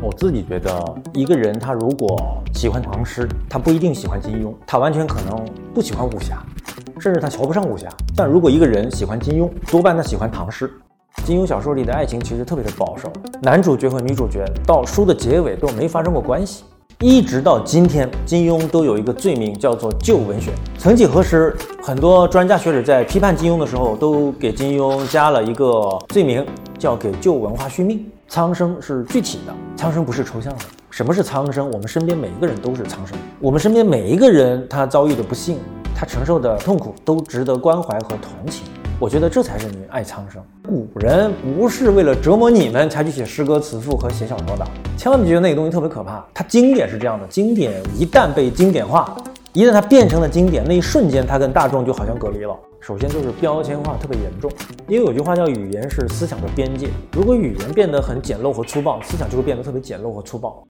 我自己觉得，一个人他如果喜欢唐诗，他不一定喜欢金庸，他完全可能不喜欢武侠，甚至他瞧不上武侠。但如果一个人喜欢金庸，多半他喜欢唐诗。金庸小说里的爱情其实特别的保守，男主角和女主角到书的结尾都没发生过关系。一直到今天，金庸都有一个罪名叫做旧文学。曾几何时，很多专家学者在批判金庸的时候，都给金庸加了一个罪名，叫给旧文化续命。苍生是具体的，苍生不是抽象的。什么是苍生？我们身边每一个人都是苍生。我们身边每一个人，他遭遇的不幸，他承受的痛苦，都值得关怀和同情。我觉得这才是你爱苍生。古人不是为了折磨你们才去写诗歌词赋和写小说的，千万别觉得那个东西特别可怕。它经典是这样的，经典一旦被经典化，一旦它变成了经典，那一瞬间它跟大众就好像隔离了。首先就是标签化特别严重，因为有句话叫语言是思想的边界。如果语言变得很简陋和粗暴，思想就会变得特别简陋和粗暴。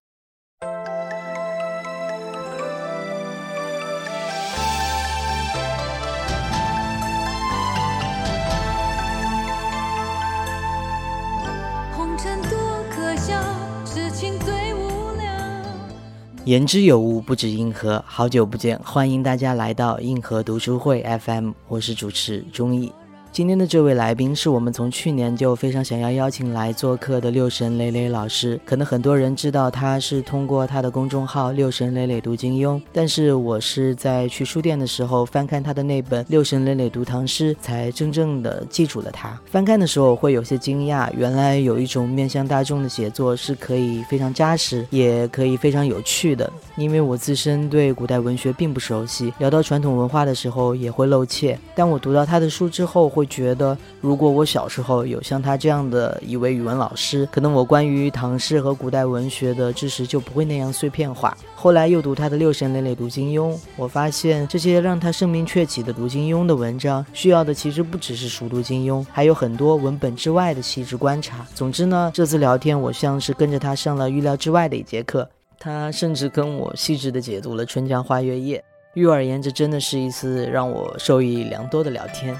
言之有物，不止硬核。好久不见，欢迎大家来到硬核读书会 FM，我是主持钟意。今天的这位来宾是我们从去年就非常想要邀请来做客的六神磊磊老师。可能很多人知道他是通过他的公众号“六神磊磊读金庸”，但是我是在去书店的时候翻看他的那本《六神磊磊读唐诗》，才真正的记住了他。翻看的时候会有些惊讶，原来有一种面向大众的写作是可以非常扎实，也可以非常有趣的。因为我自身对古代文学并不熟悉，聊到传统文化的时候也会露怯。但我读到他的书之后，会觉得，如果我小时候有像他这样的一位语文老师，可能我关于唐诗和古代文学的知识就不会那样碎片化。后来又读他的《六神磊磊读金庸》，我发现这些让他声名鹊起的读金庸的文章，需要的其实不只是熟读金庸，还有很多文本之外的细致观察。总之呢，这次聊天我像是跟着他上了预料之外的一节课，他甚至跟我细致地解读了《春江花月夜》。于而言，这真的是一次让我受益良多的聊天。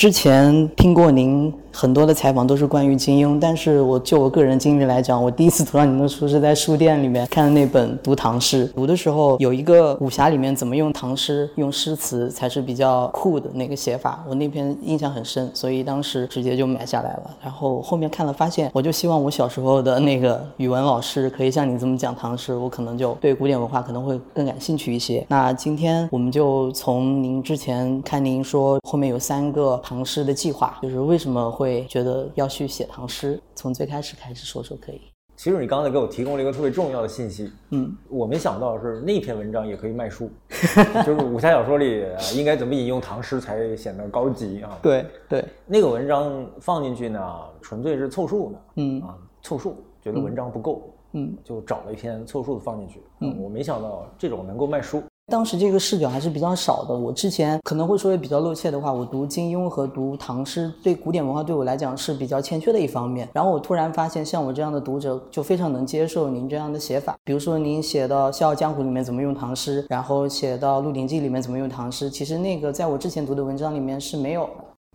之前听过您很多的采访，都是关于金庸。但是我就我个人经历来讲，我第一次读到您的书是在书店里面看的那本《读唐诗》。读的时候有一个武侠里面怎么用唐诗、用诗词才是比较酷的那个写法，我那篇印象很深，所以当时直接就买下来了。然后后面看了，发现我就希望我小时候的那个语文老师可以像你这么讲唐诗，我可能就对古典文化可能会更感兴趣一些。那今天我们就从您之前看您说后面有三个。唐诗的计划就是为什么会觉得要去写唐诗？从最开始开始说说可以。其实你刚才给我提供了一个特别重要的信息，嗯，我没想到是那篇文章也可以卖书，就是武侠小说里应该怎么引用唐诗才显得高级啊？对对，那个文章放进去呢，纯粹是凑数的，嗯啊，凑数，觉得文章不够，嗯，就找了一篇凑数的放进去，嗯，我没想到这种能够卖书。当时这个视角还是比较少的。我之前可能会说的比较露怯的话，我读金庸和读唐诗，对古典文化对我来讲是比较欠缺的一方面。然后我突然发现，像我这样的读者就非常能接受您这样的写法。比如说您写到《笑傲江湖》里面怎么用唐诗，然后写到《鹿鼎记》里面怎么用唐诗，其实那个在我之前读的文章里面是没有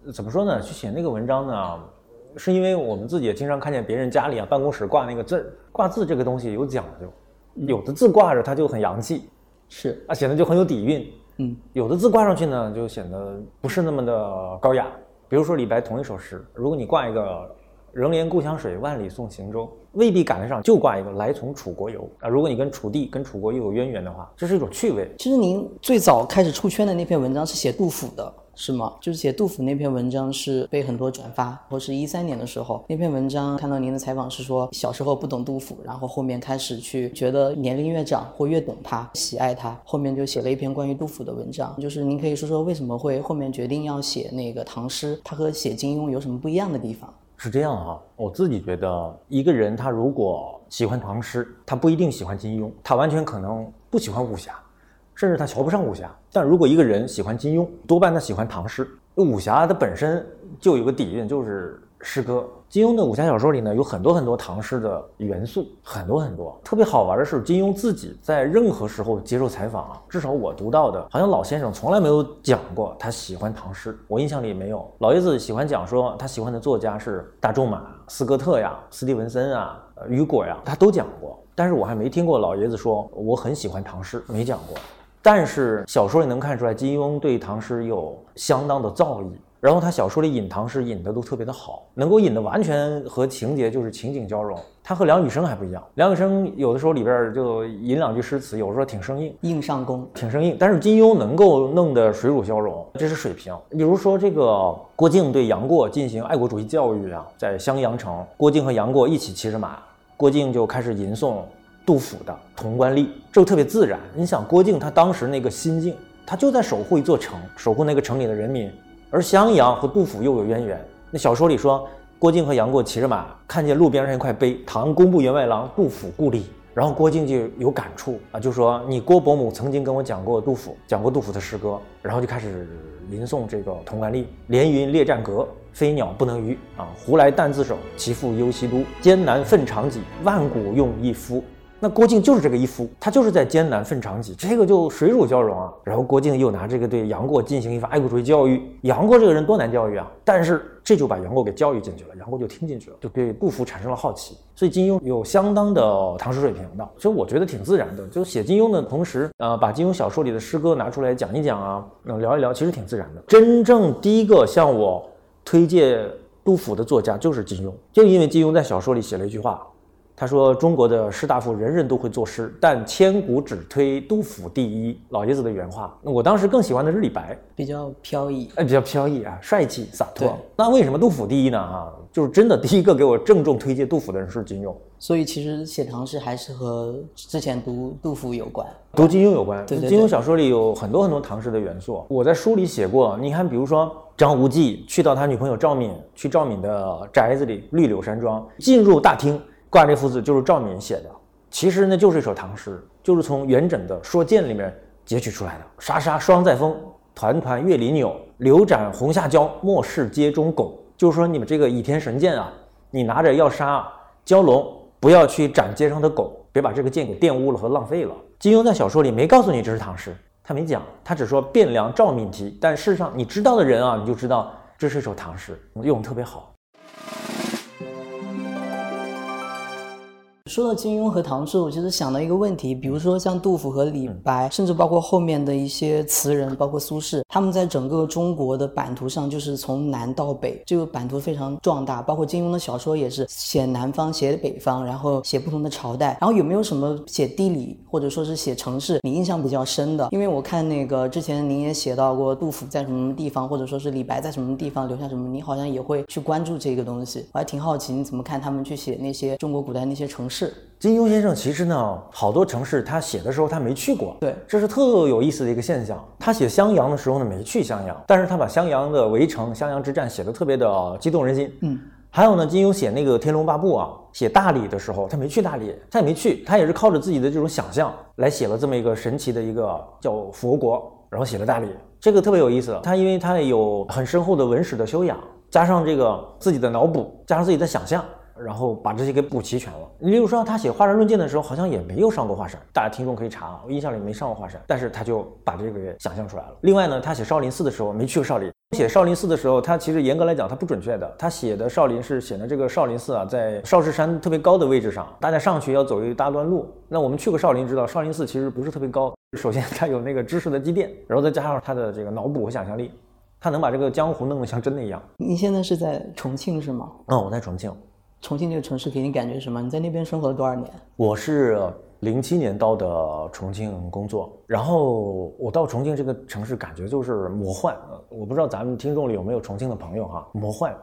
的。怎么说呢？去写那个文章呢，是因为我们自己也经常看见别人家里啊办公室挂那个字，挂字这个东西有讲究，有的字挂着它就很洋气。是啊，显得就很有底蕴。嗯，有的字挂上去呢，就显得不是那么的高雅。比如说李白同一首诗，如果你挂一个“仍怜故乡水，万里送行舟”，未必赶得上，就挂一个“来从楚国游”啊。如果你跟楚地、跟楚国又有渊源的话，这是一种趣味。其实您最早开始出圈的那篇文章是写杜甫的。是吗？就是写杜甫那篇文章是被很多转发，或是一三年的时候那篇文章看到您的采访是说小时候不懂杜甫，然后后面开始去觉得年龄越长或越懂他，喜爱他，后面就写了一篇关于杜甫的文章。就是您可以说说为什么会后面决定要写那个唐诗，它和写金庸有什么不一样的地方？是这样哈，我自己觉得一个人他如果喜欢唐诗，他不一定喜欢金庸，他完全可能不喜欢武侠。甚至他瞧不上武侠，但如果一个人喜欢金庸，多半他喜欢唐诗。武侠它本身就有个底蕴，就是诗歌。金庸的武侠小说里呢，有很多很多唐诗的元素，很多很多。特别好玩的是，金庸自己在任何时候接受采访啊，至少我读到的，好像老先生从来没有讲过他喜欢唐诗。我印象里没有。老爷子喜欢讲说他喜欢的作家是大仲马、斯科特呀、斯蒂文森啊、雨果呀，他都讲过。但是我还没听过老爷子说我很喜欢唐诗，没讲过。但是小说里能看出来，金庸对唐诗有相当的造诣。然后他小说里引唐诗引的都特别的好，能够引的完全和情节就是情景交融。他和梁羽生还不一样，梁羽生有的时候里边就引两句诗词，有时候挺生硬，硬上弓，挺生硬。但是金庸能够弄得水乳交融，这是水平。比如说这个郭靖对杨过进行爱国主义教育啊，在襄阳城，郭靖和杨过一起骑着马，郭靖就开始吟诵杜甫的《潼关吏》，这特别自然。你想郭靖他当时那个心境，他就在守护一座城，守护那个城里的人民。而襄阳和杜甫又有渊源。那小说里说，郭靖和杨过骑着马，看见路边上一块碑“唐工部员外郎杜甫故里”，然后郭靖就有感触啊，就说：“你郭伯母曾经跟我讲过杜甫，讲过杜甫的诗歌。”然后就开始吟诵这个《潼关吏》：“连云列战阁，飞鸟不能逾啊！胡来但自守，其父忧西都。艰难奋长戟，万古用一夫。”那郭靖就是这个一夫，他就是在艰难奋长戟，这个就水乳交融啊。然后郭靖又拿这个对杨过进行一番爱国主义教育。杨过这个人多难教育啊，但是这就把杨过给教育进去了，杨过就听进去了，就对杜甫产生了好奇。所以金庸有相当的唐诗水平的，所以我觉得挺自然的。就写金庸的同时，呃，把金庸小说里的诗歌拿出来讲一讲啊，能聊一聊，其实挺自然的。真正第一个向我推荐杜甫的作家就是金庸，就因为金庸在小说里写了一句话。他说：“中国的士大夫人人都会作诗，但千古只推杜甫第一。”老爷子的原话。那我当时更喜欢的是李白，比较飘逸，哎，比较飘逸啊，帅气洒脱。那为什么杜甫第一呢？啊，就是真的第一个给我郑重推荐杜甫的人是金庸。所以其实写唐诗还是和之前读杜甫有关，读金庸有关。对，金庸小说里有很多很多唐诗的元素。我在书里写过，你看，比如说张无忌去到他女朋友赵敏，去赵敏的宅子里，绿柳山庄，进入大厅。挂这幅字就是赵敏写的，其实呢就是一首唐诗，就是从元稹的《说剑》里面截取出来的。沙沙霜在风，团团月里扭。柳斩红下蛟，莫视街中狗。就是说你们这个倚天神剑啊，你拿着要杀蛟龙，不要去斩街上的狗，别把这个剑给玷污了和浪费了。金庸在小说里没告诉你这是唐诗，他没讲，他只说汴梁赵敏题。但事实上你知道的人啊，你就知道这是一首唐诗，用的特别好。说到金庸和唐诗，我其实想到一个问题，比如说像杜甫和李白，甚至包括后面的一些词人，包括苏轼，他们在整个中国的版图上，就是从南到北，这个版图非常壮大。包括金庸的小说也是写南方，写北方，然后写不同的朝代。然后有没有什么写地理或者说是写城市，你印象比较深的？因为我看那个之前您也写到过杜甫在什么地方，或者说是李白在什么地方留下什么，你好像也会去关注这个东西。我还挺好奇你怎么看他们去写那些中国古代那些城市。是金庸先生，其实呢，好多城市他写的时候他没去过，对，这是特有意思的一个现象。他写襄阳的时候呢，没去襄阳，但是他把襄阳的围城、襄阳之战写的特别的激动人心。嗯，还有呢，金庸写那个《天龙八部》啊，写大理的时候，他没去大理，他也没去，他也是靠着自己的这种想象来写了这么一个神奇的一个叫佛国，然后写了大理，这个特别有意思。他因为他有很深厚的文史的修养，加上这个自己的脑补，加上自己的想象。然后把这些给补齐全了。你比如说，他写《华山论剑》的时候，好像也没有上过华山，大家听众可以查，我印象里没上过华山，但是他就把这个给想象出来了。另外呢，他写少林寺的时候没去过少林，写少林寺的时候，他其实严格来讲他不准确的，他写的少林是写的这个少林寺啊，在少室山特别高的位置上，大家上去要走一大段路。那我们去过少林，知道少林寺其实不是特别高。首先他有那个知识的积淀，然后再加上他的这个脑补和想象力，他能把这个江湖弄得像真的一样。你现在是在重庆是吗？嗯，我在重庆。重庆这个城市给你感觉什么？你在那边生活了多少年？我是零七年到的重庆工作，然后我到重庆这个城市感觉就是魔幻。我不知道咱们听众里有没有重庆的朋友哈？魔幻。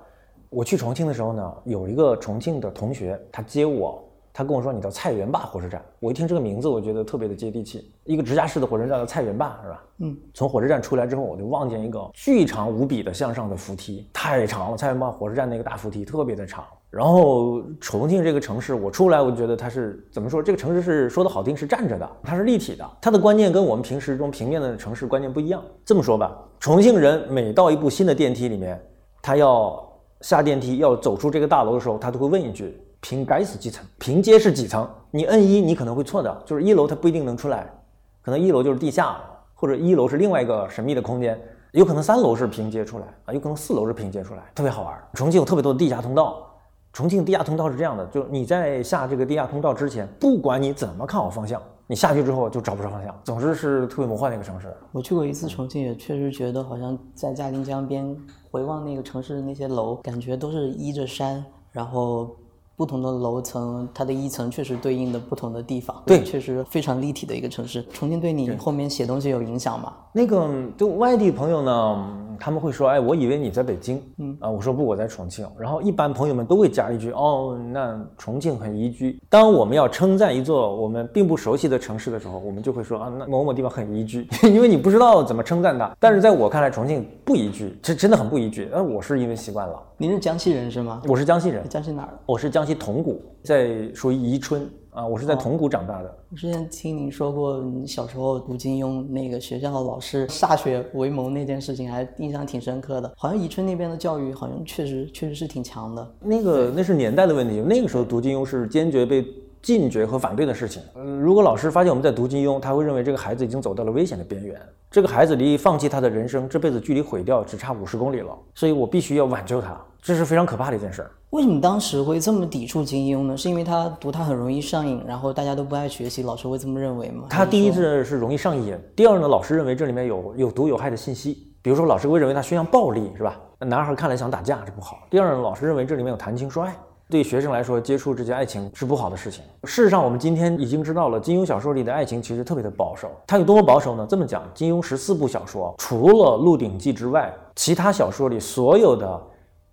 我去重庆的时候呢，有一个重庆的同学他接我，他跟我说你到菜园坝火车站。我一听这个名字，我觉得特别的接地气。一个直辖市的火车站叫菜园坝是吧？嗯。从火车站出来之后，我就望见一个巨长无比的向上的扶梯，太长了。菜园坝火车站那个大扶梯特别的长。然后重庆这个城市，我出来，我觉得它是怎么说？这个城市是说的好听是站着的，它是立体的，它的观念跟我们平时中平面的城市观念不一样。这么说吧，重庆人每到一部新的电梯里面，他要下电梯要走出这个大楼的时候，他都会问一句：“平该死几层？平阶是几层？”你摁一，你可能会错的，就是一楼它不一定能出来，可能一楼就是地下，或者一楼是另外一个神秘的空间，有可能三楼是平阶出来啊，有可能四楼是平阶出来，特别好玩。重庆有特别多的地下通道，重庆地下通道是这样的，就是你在下这个地下通道之前，不管你怎么看好方向。你下去之后就找不着方向，总之是特别魔幻的一个城市。我去过一次重庆，也确实觉得好像在嘉陵江边回望那个城市的那些楼，感觉都是依着山，然后。不同的楼层，它的一层确实对应的不同的地方，对，确实非常立体的一个城市。重庆对你后面写东西有影响吗？那个就外地朋友呢，他们会说，哎，我以为你在北京，嗯啊，我说不，我在重庆。然后一般朋友们都会加一句，哦，那重庆很宜居。当我们要称赞一座我们并不熟悉的城市的时候，我们就会说啊，那某某地方很宜居，因为你不知道怎么称赞它。但是在我看来，重庆不宜居，这真的很不宜居。呃，我是因为习惯了。您是江西人是吗？我是江西人。江西哪儿？我是江西铜鼓，在属于宜春啊。我是在铜鼓长大的。我之前听您说过，你小时候读金庸，那个学校的老师歃血为盟那件事情，还印象挺深刻的。好像宜春那边的教育，好像确实确实是挺强的。那个那是年代的问题，那个时候读金庸是坚决被。禁绝和反对的事情。嗯，如果老师发现我们在读金庸，他会认为这个孩子已经走到了危险的边缘，这个孩子离放弃他的人生，这辈子距离毁掉只差五十公里了，所以我必须要挽救他，这是非常可怕的一件事。为什么当时会这么抵触金庸呢？是因为他读他很容易上瘾，然后大家都不爱学习，老师会这么认为吗？他第一是是容易上瘾，第二呢，老师认为这里面有有毒有害的信息，比如说老师会认为他宣扬暴力，是吧？男孩看来想打架，这不好。第二呢，老师认为这里面有谈情说爱。对学生来说，接触这些爱情是不好的事情。事实上，我们今天已经知道了，金庸小说里的爱情其实特别的保守。它有多么保守呢？这么讲，金庸十四部小说，除了《鹿鼎记》之外，其他小说里所有的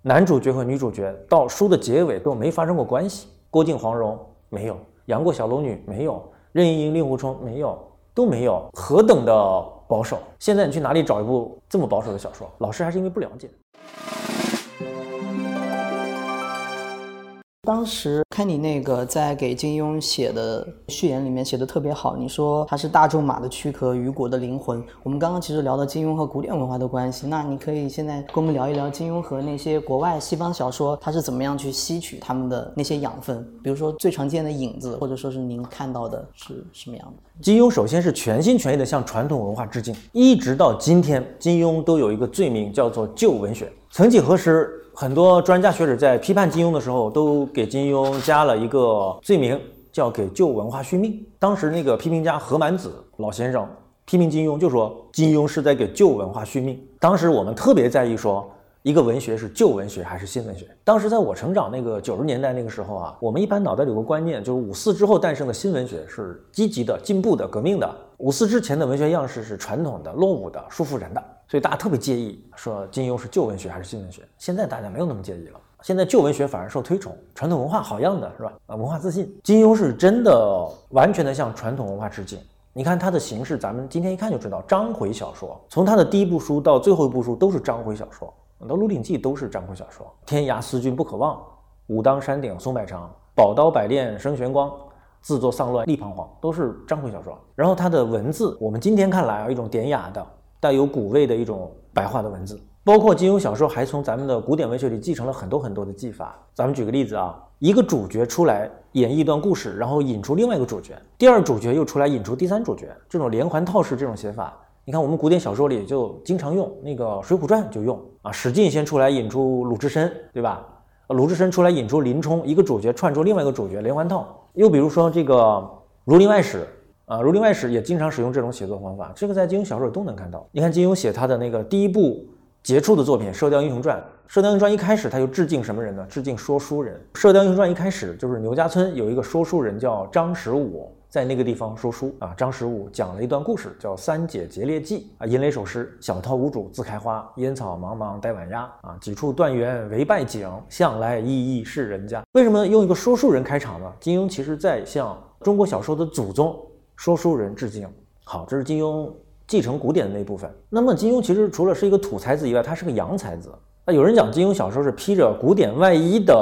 男主角和女主角到书的结尾都没发生过关系。郭靖黄蓉没有，杨过小龙女没有，任盈盈令狐冲没有，都没有，何等的保守！现在你去哪里找一部这么保守的小说？老师还是因为不了解。当时看你那个在给金庸写的序言里面写的特别好，你说他是大仲马的躯壳，雨果的灵魂。我们刚刚其实聊到金庸和古典文化的关系，那你可以现在跟我们聊一聊金庸和那些国外西方小说，他是怎么样去吸取他们的那些养分？比如说最常见的影子，或者说是您看到的是什么样的？金庸首先是全心全意的向传统文化致敬，一直到今天，金庸都有一个罪名叫做旧文学。曾几何时。很多专家学者在批判金庸的时候，都给金庸加了一个罪名，叫给旧文化续命。当时那个批评家何满子老先生批评金庸，就说金庸是在给旧文化续命。当时我们特别在意说，一个文学是旧文学还是新文学。当时在我成长那个九十年代那个时候啊，我们一般脑袋里有个观念，就是五四之后诞生的新文学是积极的、进步的、革命的，五四之前的文学样式是传统的、落伍的、束缚人的。所以大家特别介意说金庸是旧文学还是新文学。现在大家没有那么介意了，现在旧文学反而受推崇，传统文化好样的是吧？啊，文化自信。金庸是真的完全的向传统文化致敬。你看他的形式，咱们今天一看就知道，章回小说，从他的第一部书到最后一部书都是章回小说，到《鹿鼎记》都是章回小说。天涯思君不可忘，武当山顶松柏长，宝刀百炼生玄光，自作丧乱立彷徨，都是章回小说。然后他的文字，我们今天看来啊，一种典雅的。带有古味的一种白话的文字，包括金庸小说还从咱们的古典文学里继承了很多很多的技法。咱们举个例子啊，一个主角出来演绎一段故事，然后引出另外一个主角，第二主角又出来引出第三主角，这种连环套式这种写法，你看我们古典小说里就经常用，那个《水浒传》就用啊，史进先出来引出鲁智深，对吧？鲁智深出来引出林冲，一个主角串出另外一个主角，连环套。又比如说这个《儒林外史》。啊，《儒林外史》也经常使用这种写作方法，这个在金庸小说里都能看到。你看金庸写他的那个第一部杰出的作品《射雕英雄传》，《射雕英雄传》一开始他就致敬什么人呢？致敬说书人。《射雕英雄传》一开始就是牛家村有一个说书人叫张十五，在那个地方说书啊。张十五讲了一段故事，叫《三姐劫猎记》啊，吟了一首诗：小桃无主自开花，烟草茫茫带晚鸦啊，几处断垣为败景，向来依依是人家。为什么用一个说书人开场呢？金庸其实在向中国小说的祖宗。说书人致敬，好，这是金庸继承古典的那部分。那么金庸其实除了是一个土才子以外，他是个洋才子。那有人讲金庸小说是披着古典外衣的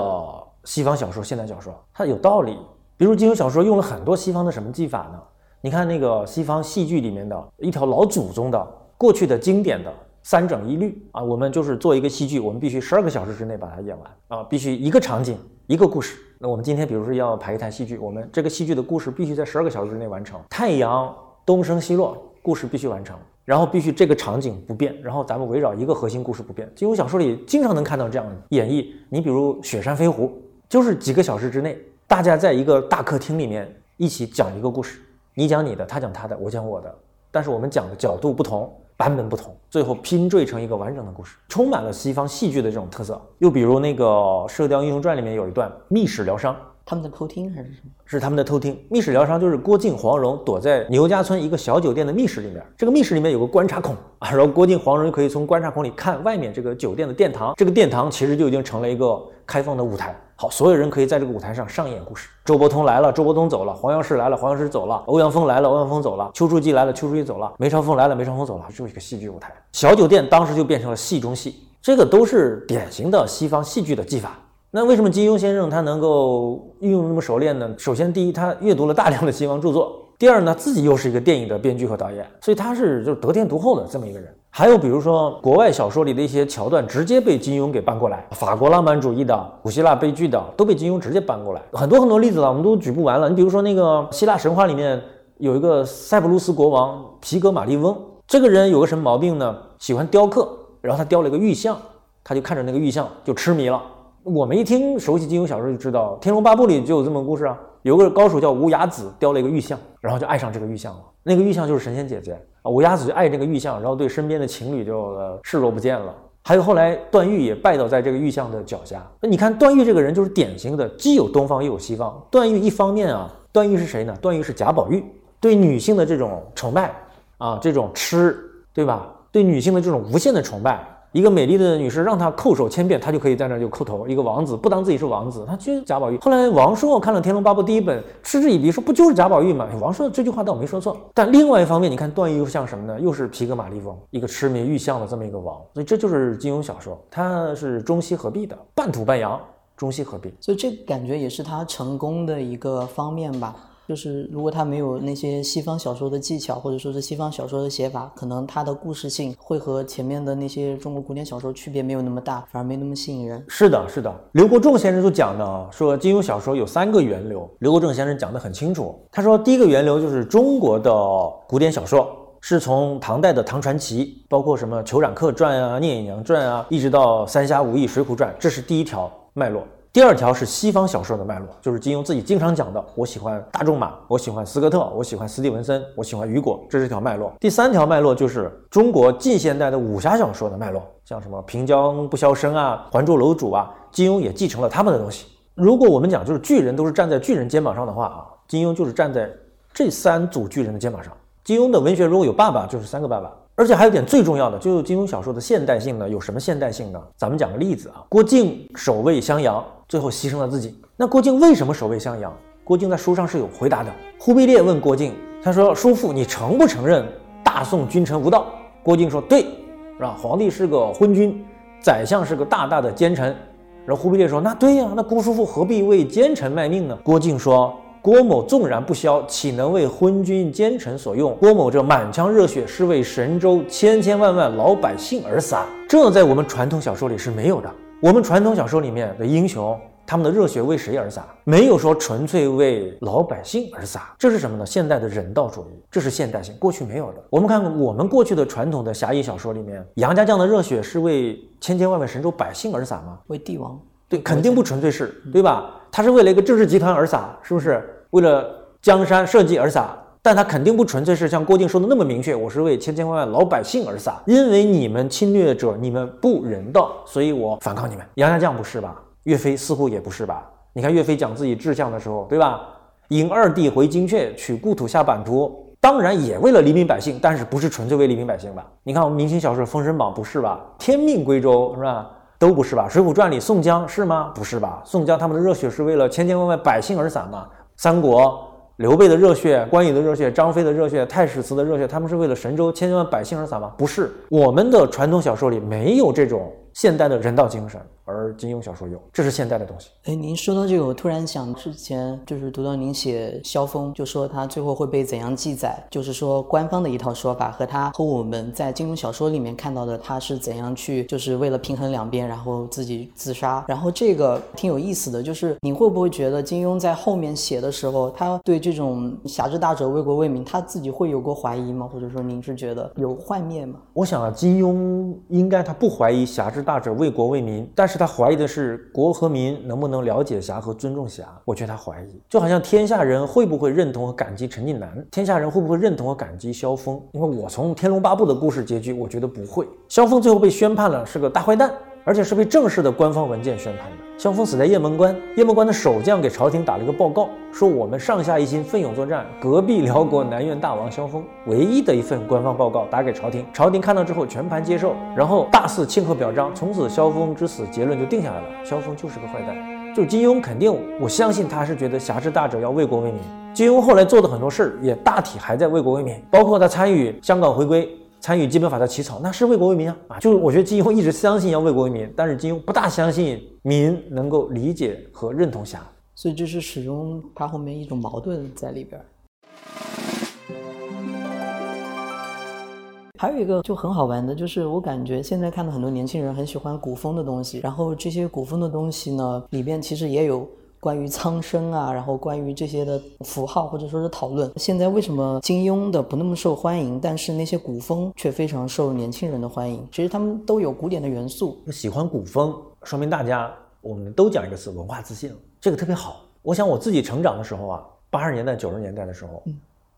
西方小说、现代小说，它有道理。比如金庸小说用了很多西方的什么技法呢？你看那个西方戏剧里面的一条老祖宗的过去的经典的三整一律啊，我们就是做一个戏剧，我们必须十二个小时之内把它演完啊，必须一个场景一个故事。那我们今天比如说要排一台戏剧，我们这个戏剧的故事必须在十二个小时之内完成。太阳东升西落，故事必须完成，然后必须这个场景不变，然后咱们围绕一个核心故事不变。金庸小说里经常能看到这样的演绎，你比如《雪山飞狐》，就是几个小时之内，大家在一个大客厅里面一起讲一个故事，你讲你的，他讲他的，我讲我的，但是我们讲的角度不同。版本不同，最后拼缀成一个完整的故事，充满了西方戏剧的这种特色。又比如那个《射雕英雄传》里面有一段密室疗伤，他们的偷听还是什么？是他们的偷听。密室疗伤就是郭靖、黄蓉躲在牛家村一个小酒店的密室里面，这个密室里面有个观察孔啊，然后郭靖、黄蓉可以从观察孔里看外面这个酒店的殿堂，这个殿堂其实就已经成了一个开放的舞台。好，所有人可以在这个舞台上上演故事。周伯通来了，周伯通走了；黄药师来了，黄药师走了；欧阳锋来了，欧阳锋走了；丘处机来了，丘处机走了；梅超风来了，梅超风走了。就是一个戏剧舞台，小酒店当时就变成了戏中戏。这个都是典型的西方戏剧的技法。那为什么金庸先生他能够运用那么熟练呢？首先，第一，他阅读了大量的西方著作。第二呢，自己又是一个电影的编剧和导演，所以他是就是得天独厚的这么一个人。还有比如说国外小说里的一些桥段，直接被金庸给搬过来，法国浪漫主义的、古希腊悲剧的，都被金庸直接搬过来，很多很多例子了，我们都举不完了。你比如说那个希腊神话里面有一个塞浦路斯国王皮格马利翁，这个人有个什么毛病呢？喜欢雕刻，然后他雕了一个玉像，他就看着那个玉像就痴迷了。我们一听熟悉金庸小说就知道，《天龙八部》里就有这么个故事啊。有个高手叫无崖子，雕了一个玉像，然后就爱上这个玉像了。那个玉像就是神仙姐姐啊。无崖子就爱这个玉像，然后对身边的情侣就视若不见了。还有后来段誉也拜倒在这个玉像的脚下。那你看段誉这个人就是典型的，既有东方又有西方。段誉一方面啊，段誉是谁呢？段誉是贾宝玉，对女性的这种崇拜啊，这种痴，对吧？对女性的这种无限的崇拜。一个美丽的女士让他叩首千遍，他就可以在那就叩头。一个王子不当自己是王子，他就是贾宝玉。后来王朔看了《天龙八部》第一本，嗤之以鼻，说不就是贾宝玉吗？王朔这句话倒没说错。但另外一方面，你看段誉又像什么呢？又是皮格马利翁，一个痴迷玉像的这么一个王。所以这就是金庸小说，它是中西合璧的，半土半洋，中西合璧。所以这感觉也是他成功的一个方面吧。就是如果他没有那些西方小说的技巧，或者说是西方小说的写法，可能他的故事性会和前面的那些中国古典小说区别没有那么大，反而没那么吸引人。是的，是的。刘国仲先生就讲呢，说金庸小说有三个源流。刘国仲先生讲得很清楚，他说第一个源流就是中国的古典小说，是从唐代的唐传奇，包括什么《裘染客传》啊、《聂隐娘传》啊，一直到《三侠五义》《水浒传》，这是第一条脉络。第二条是西方小说的脉络，就是金庸自己经常讲的。我喜欢大仲马，我喜欢斯科特，我喜欢斯蒂文森，我喜欢雨果，这是一条脉络。第三条脉络就是中国近现代的武侠小说的脉络，像什么平江不肖生啊、还珠楼主啊，金庸也继承了他们的东西。如果我们讲就是巨人都是站在巨人肩膀上的话啊，金庸就是站在这三组巨人的肩膀上。金庸的文学如果有爸爸，就是三个爸爸。而且还有点最重要的，就是金庸小说的现代性呢，有什么现代性呢？咱们讲个例子啊，郭靖守卫襄阳，最后牺牲了自己。那郭靖为什么守卫襄阳？郭靖在书上是有回答的。忽必烈问郭靖，他说：“叔父，你承不承认大宋君臣无道？”郭靖说：“对，是吧？皇帝是个昏君，宰相是个大大的奸臣。”然后忽必烈说：“那对呀，那郭叔父何必为奸臣卖命呢？”郭靖说。郭某纵然不肖，岂能为昏君奸臣所用？郭某这满腔热血是为神州千千万万老百姓而洒，这在我们传统小说里是没有的。我们传统小说里面的英雄，他们的热血为谁而洒？没有说纯粹为老百姓而洒。这是什么呢？现代的人道主义，这是现代性，过去没有的。我们看我们过去的传统的侠义小说里面，杨家将的热血是为千千万万神州百姓而洒吗？为帝王？对，肯定不纯粹是，对吧？他是为了一个政治集团而洒，是不是？为了江山社稷而洒，但他肯定不纯粹是像郭靖说的那么明确。我是为千千万万老百姓而洒，因为你们侵略者，你们不人道，所以我反抗你们。杨家将不是吧？岳飞似乎也不是吧？你看岳飞讲自己志向的时候，对吧？引二弟回金阙，取故土下版图，当然也为了黎民百姓，但是不是纯粹为黎民百姓吧？你看我们明清小说《封神榜》不是吧？天命归州是吧？都不是吧？《水浒传》里宋江是吗？不是吧？宋江他们的热血是为了千千万万百姓而洒吗？三国刘备的热血、关羽的热血、张飞的热血、太史慈的热血，他们是为了神州千千万百姓而洒吗？不是，我们的传统小说里没有这种现代的人道精神，而金庸小说有，这是现代的东西。哎，您说到这个，我突然想，之前就是读到您写萧峰，就说他最后会被怎样记载，就是说官方的一套说法和他和我们在金庸小说里面看到的他是怎样去，就是为了平衡两边，然后自己自杀。然后这个挺有意思的，就是你会不会觉得金庸在后面写的时候，他对这种侠之大者为国为民，他自己会有过怀疑吗？或者说您是觉得有幻灭吗？我想啊，金庸应该他不怀疑侠之大者为国为民，但是他怀疑的是国和民能不能了解侠和尊重侠。我觉得他怀疑，就好像天下人会不会认同和感激陈近南，天下人会不会认同和感激萧峰？因为我从《天龙八部》的故事结局，我觉得不会。萧峰最后被宣判了是个大坏蛋，而且是被正式的官方文件宣判的。萧峰死在雁门关，雁门关的守将给朝廷打了一个报告，说我们上下一心，奋勇作战，隔壁辽国南院大王萧峰，唯一的一份官方报告打给朝廷，朝廷看到之后全盘接受，然后大肆庆贺表彰，从此萧峰之死结论就定下来了，萧峰就是个坏蛋。就金庸肯定，我相信他是觉得侠之大者要为国为民。金庸后来做的很多事儿也大体还在为国为民，包括他参与香港回归。参与基本法的起草，那是为国为民啊！啊，就是我觉得金庸一直相信要为国为民，但是金庸不大相信民能够理解和认同侠，所以这是始终他后面一种矛盾在里边。还有一个就很好玩的，就是我感觉现在看到很多年轻人很喜欢古风的东西，然后这些古风的东西呢，里边其实也有。关于苍生啊，然后关于这些的符号或者说是讨论，现在为什么金庸的不那么受欢迎，但是那些古风却非常受年轻人的欢迎？其实他们都有古典的元素。喜欢古风，说明大家我们都讲一个词，文化自信，这个特别好。我想我自己成长的时候啊，八十年代九十年代的时候，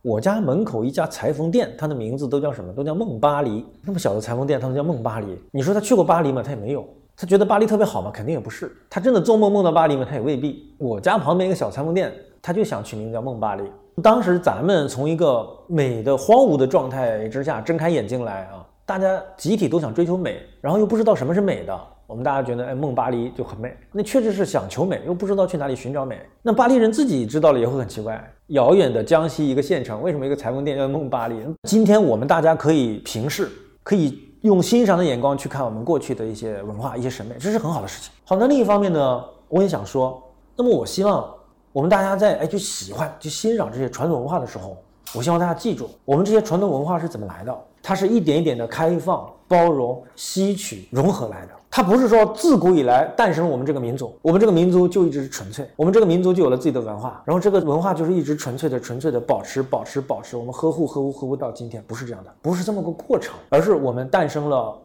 我家门口一家裁缝店，它的名字都叫什么？都叫梦巴黎。那么小的裁缝店，他们叫梦巴黎。你说他去过巴黎吗？他也没有。他觉得巴黎特别好吗？肯定也不是。他真的做梦梦到巴黎吗？他也未必。我家旁边一个小裁缝店，他就想取名叫梦巴黎。当时咱们从一个美的荒芜的状态之下睁开眼睛来啊，大家集体都想追求美，然后又不知道什么是美的。我们大家觉得，哎，梦巴黎就很美。那确实是想求美，又不知道去哪里寻找美。那巴黎人自己知道了也会很奇怪。遥远的江西一个县城，为什么一个裁缝店叫梦巴黎？今天我们大家可以平视，可以。用欣赏的眼光去看我们过去的一些文化、一些审美，这是很好的事情。好，那另一方面呢，我也想说，那么我希望我们大家在哎去喜欢、去欣赏这些传统文化的时候，我希望大家记住，我们这些传统文化是怎么来的？它是一点一点的开放、包容、吸取、融合来的。它不是说自古以来诞生我们这个民族，我们这个民族就一直是纯粹，我们这个民族就有了自己的文化，然后这个文化就是一直纯粹的、纯粹的保持、保持、保持，我们呵护、呵护、呵护到今天，不是这样的，不是这么个过程，而是我们诞生了。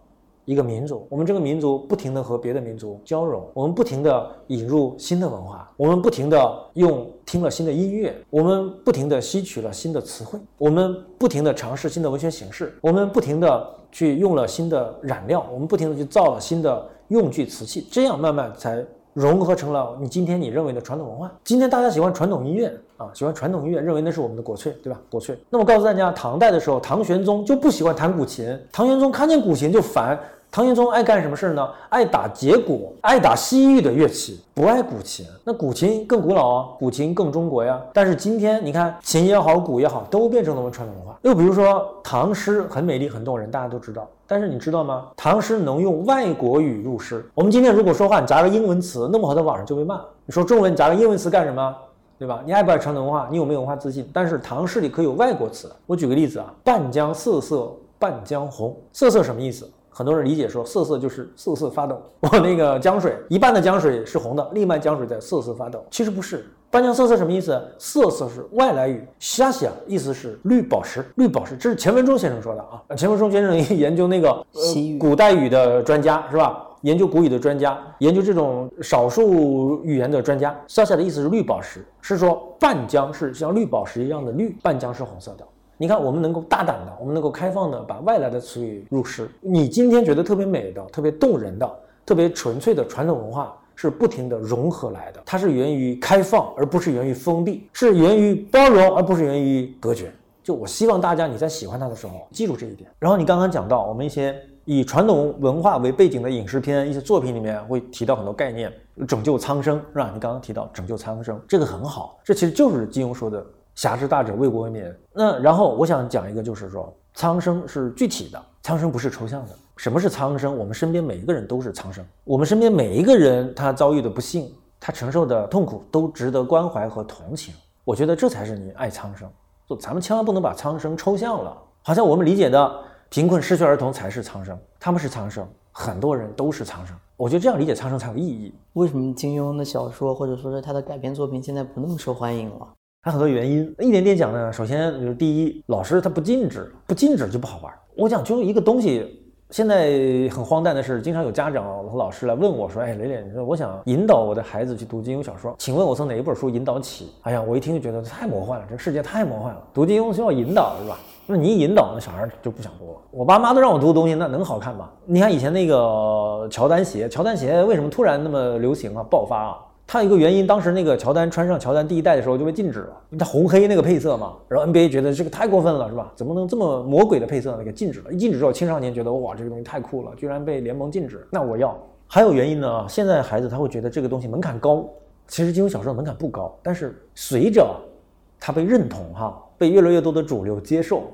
一个民族，我们这个民族不停地和别的民族交融，我们不停地引入新的文化，我们不停地用听了新的音乐，我们不停地吸取了新的词汇，我们不停地尝试新的文学形式，我们不停地去用了新的染料，我们不停地去造了新的用具瓷器，这样慢慢才融合成了你今天你认为的传统文化。今天大家喜欢传统音乐啊，喜欢传统音乐，认为那是我们的国粹，对吧？国粹。那么告诉大家，唐代的时候，唐玄宗就不喜欢弹古琴，唐玄宗看见古琴就烦。唐玄宗爱干什么事儿呢？爱打节鼓，爱打西域的乐器，不爱古琴。那古琴更古老啊，古琴更中国呀。但是今天你看，琴也好，鼓也好，都变成了我们传统文化。又比如说，唐诗很美丽，很动人，大家都知道。但是你知道吗？唐诗能用外国语入诗。我们今天如果说话，你夹个英文词，弄不好在网上就被骂。你说中文你夹个英文词干什么？对吧？你爱不爱传统文化？你有没有文化自信？但是唐诗里可有外国词。我举个例子啊，半江瑟瑟半江红，瑟瑟什么意思？很多人理解说瑟瑟就是瑟瑟发抖。我那个江水一半的江水是红的，另一半江水在瑟瑟发抖。其实不是，半江瑟瑟什么意思？瑟瑟是外来语，虾虾意思是绿宝石，绿宝石。这是钱文忠先生说的啊。钱文忠先生研究那个呃古代语的专家是吧？研究古语的专家，研究这种少数语言的专家。虾虾的意思是绿宝石，是说半江是像绿宝石一样的绿，半江是红色的。你看，我们能够大胆的，我们能够开放的把外来的词语入诗。你今天觉得特别美的、特别动人的、特别纯粹的传统文化，是不停的融合来的。它是源于开放，而不是源于封闭；是源于包容，而不是源于隔绝。就我希望大家你在喜欢它的时候，记住这一点。然后你刚刚讲到我们一些以传统文化为背景的影视片、一些作品里面会提到很多概念，拯救苍生是吧？你刚刚提到拯救苍生，这个很好，这其实就是金庸说的。侠之大者，为国为民。那然后我想讲一个，就是说苍生是具体的，苍生不是抽象的。什么是苍生？我们身边每一个人都是苍生，我们身边每一个人他遭遇的不幸，他承受的痛苦都值得关怀和同情。我觉得这才是你爱苍生。就咱们千万不能把苍生抽象了，好像我们理解的贫困失学儿童才是苍生，他们是苍生，很多人都是苍生。我觉得这样理解苍生才有意义。为什么金庸的小说或者说是他的改编作品现在不那么受欢迎了？还有很多原因，一点点讲呢。首先就是第一，老师他不禁止，不禁止就不好玩。我讲就一个东西。现在很荒诞的是，经常有家长和老师来问我说：“哎，磊磊，你说我想引导我的孩子去读金庸小说，请问我从哪一本书引导起？”哎呀，我一听就觉得太魔幻了，这个世界太魔幻了。读金庸需要引导是吧？那你一引导，那小孩就不想读了。我爸妈都让我读的东西，那能好看吗？你看以前那个乔丹鞋，乔丹鞋为什么突然那么流行啊？爆发啊？它有一个原因，当时那个乔丹穿上乔丹第一代的时候就被禁止了，因为它红黑那个配色嘛。然后 NBA 觉得这个太过分了，是吧？怎么能这么魔鬼的配色呢？给禁止了。一禁止之后，青少年觉得哇，这个东西太酷了，居然被联盟禁止，那我要。还有原因呢，现在孩子他会觉得这个东西门槛高，其实金庸小说的门槛不高，但是随着他被认同哈，被越来越多的主流接受，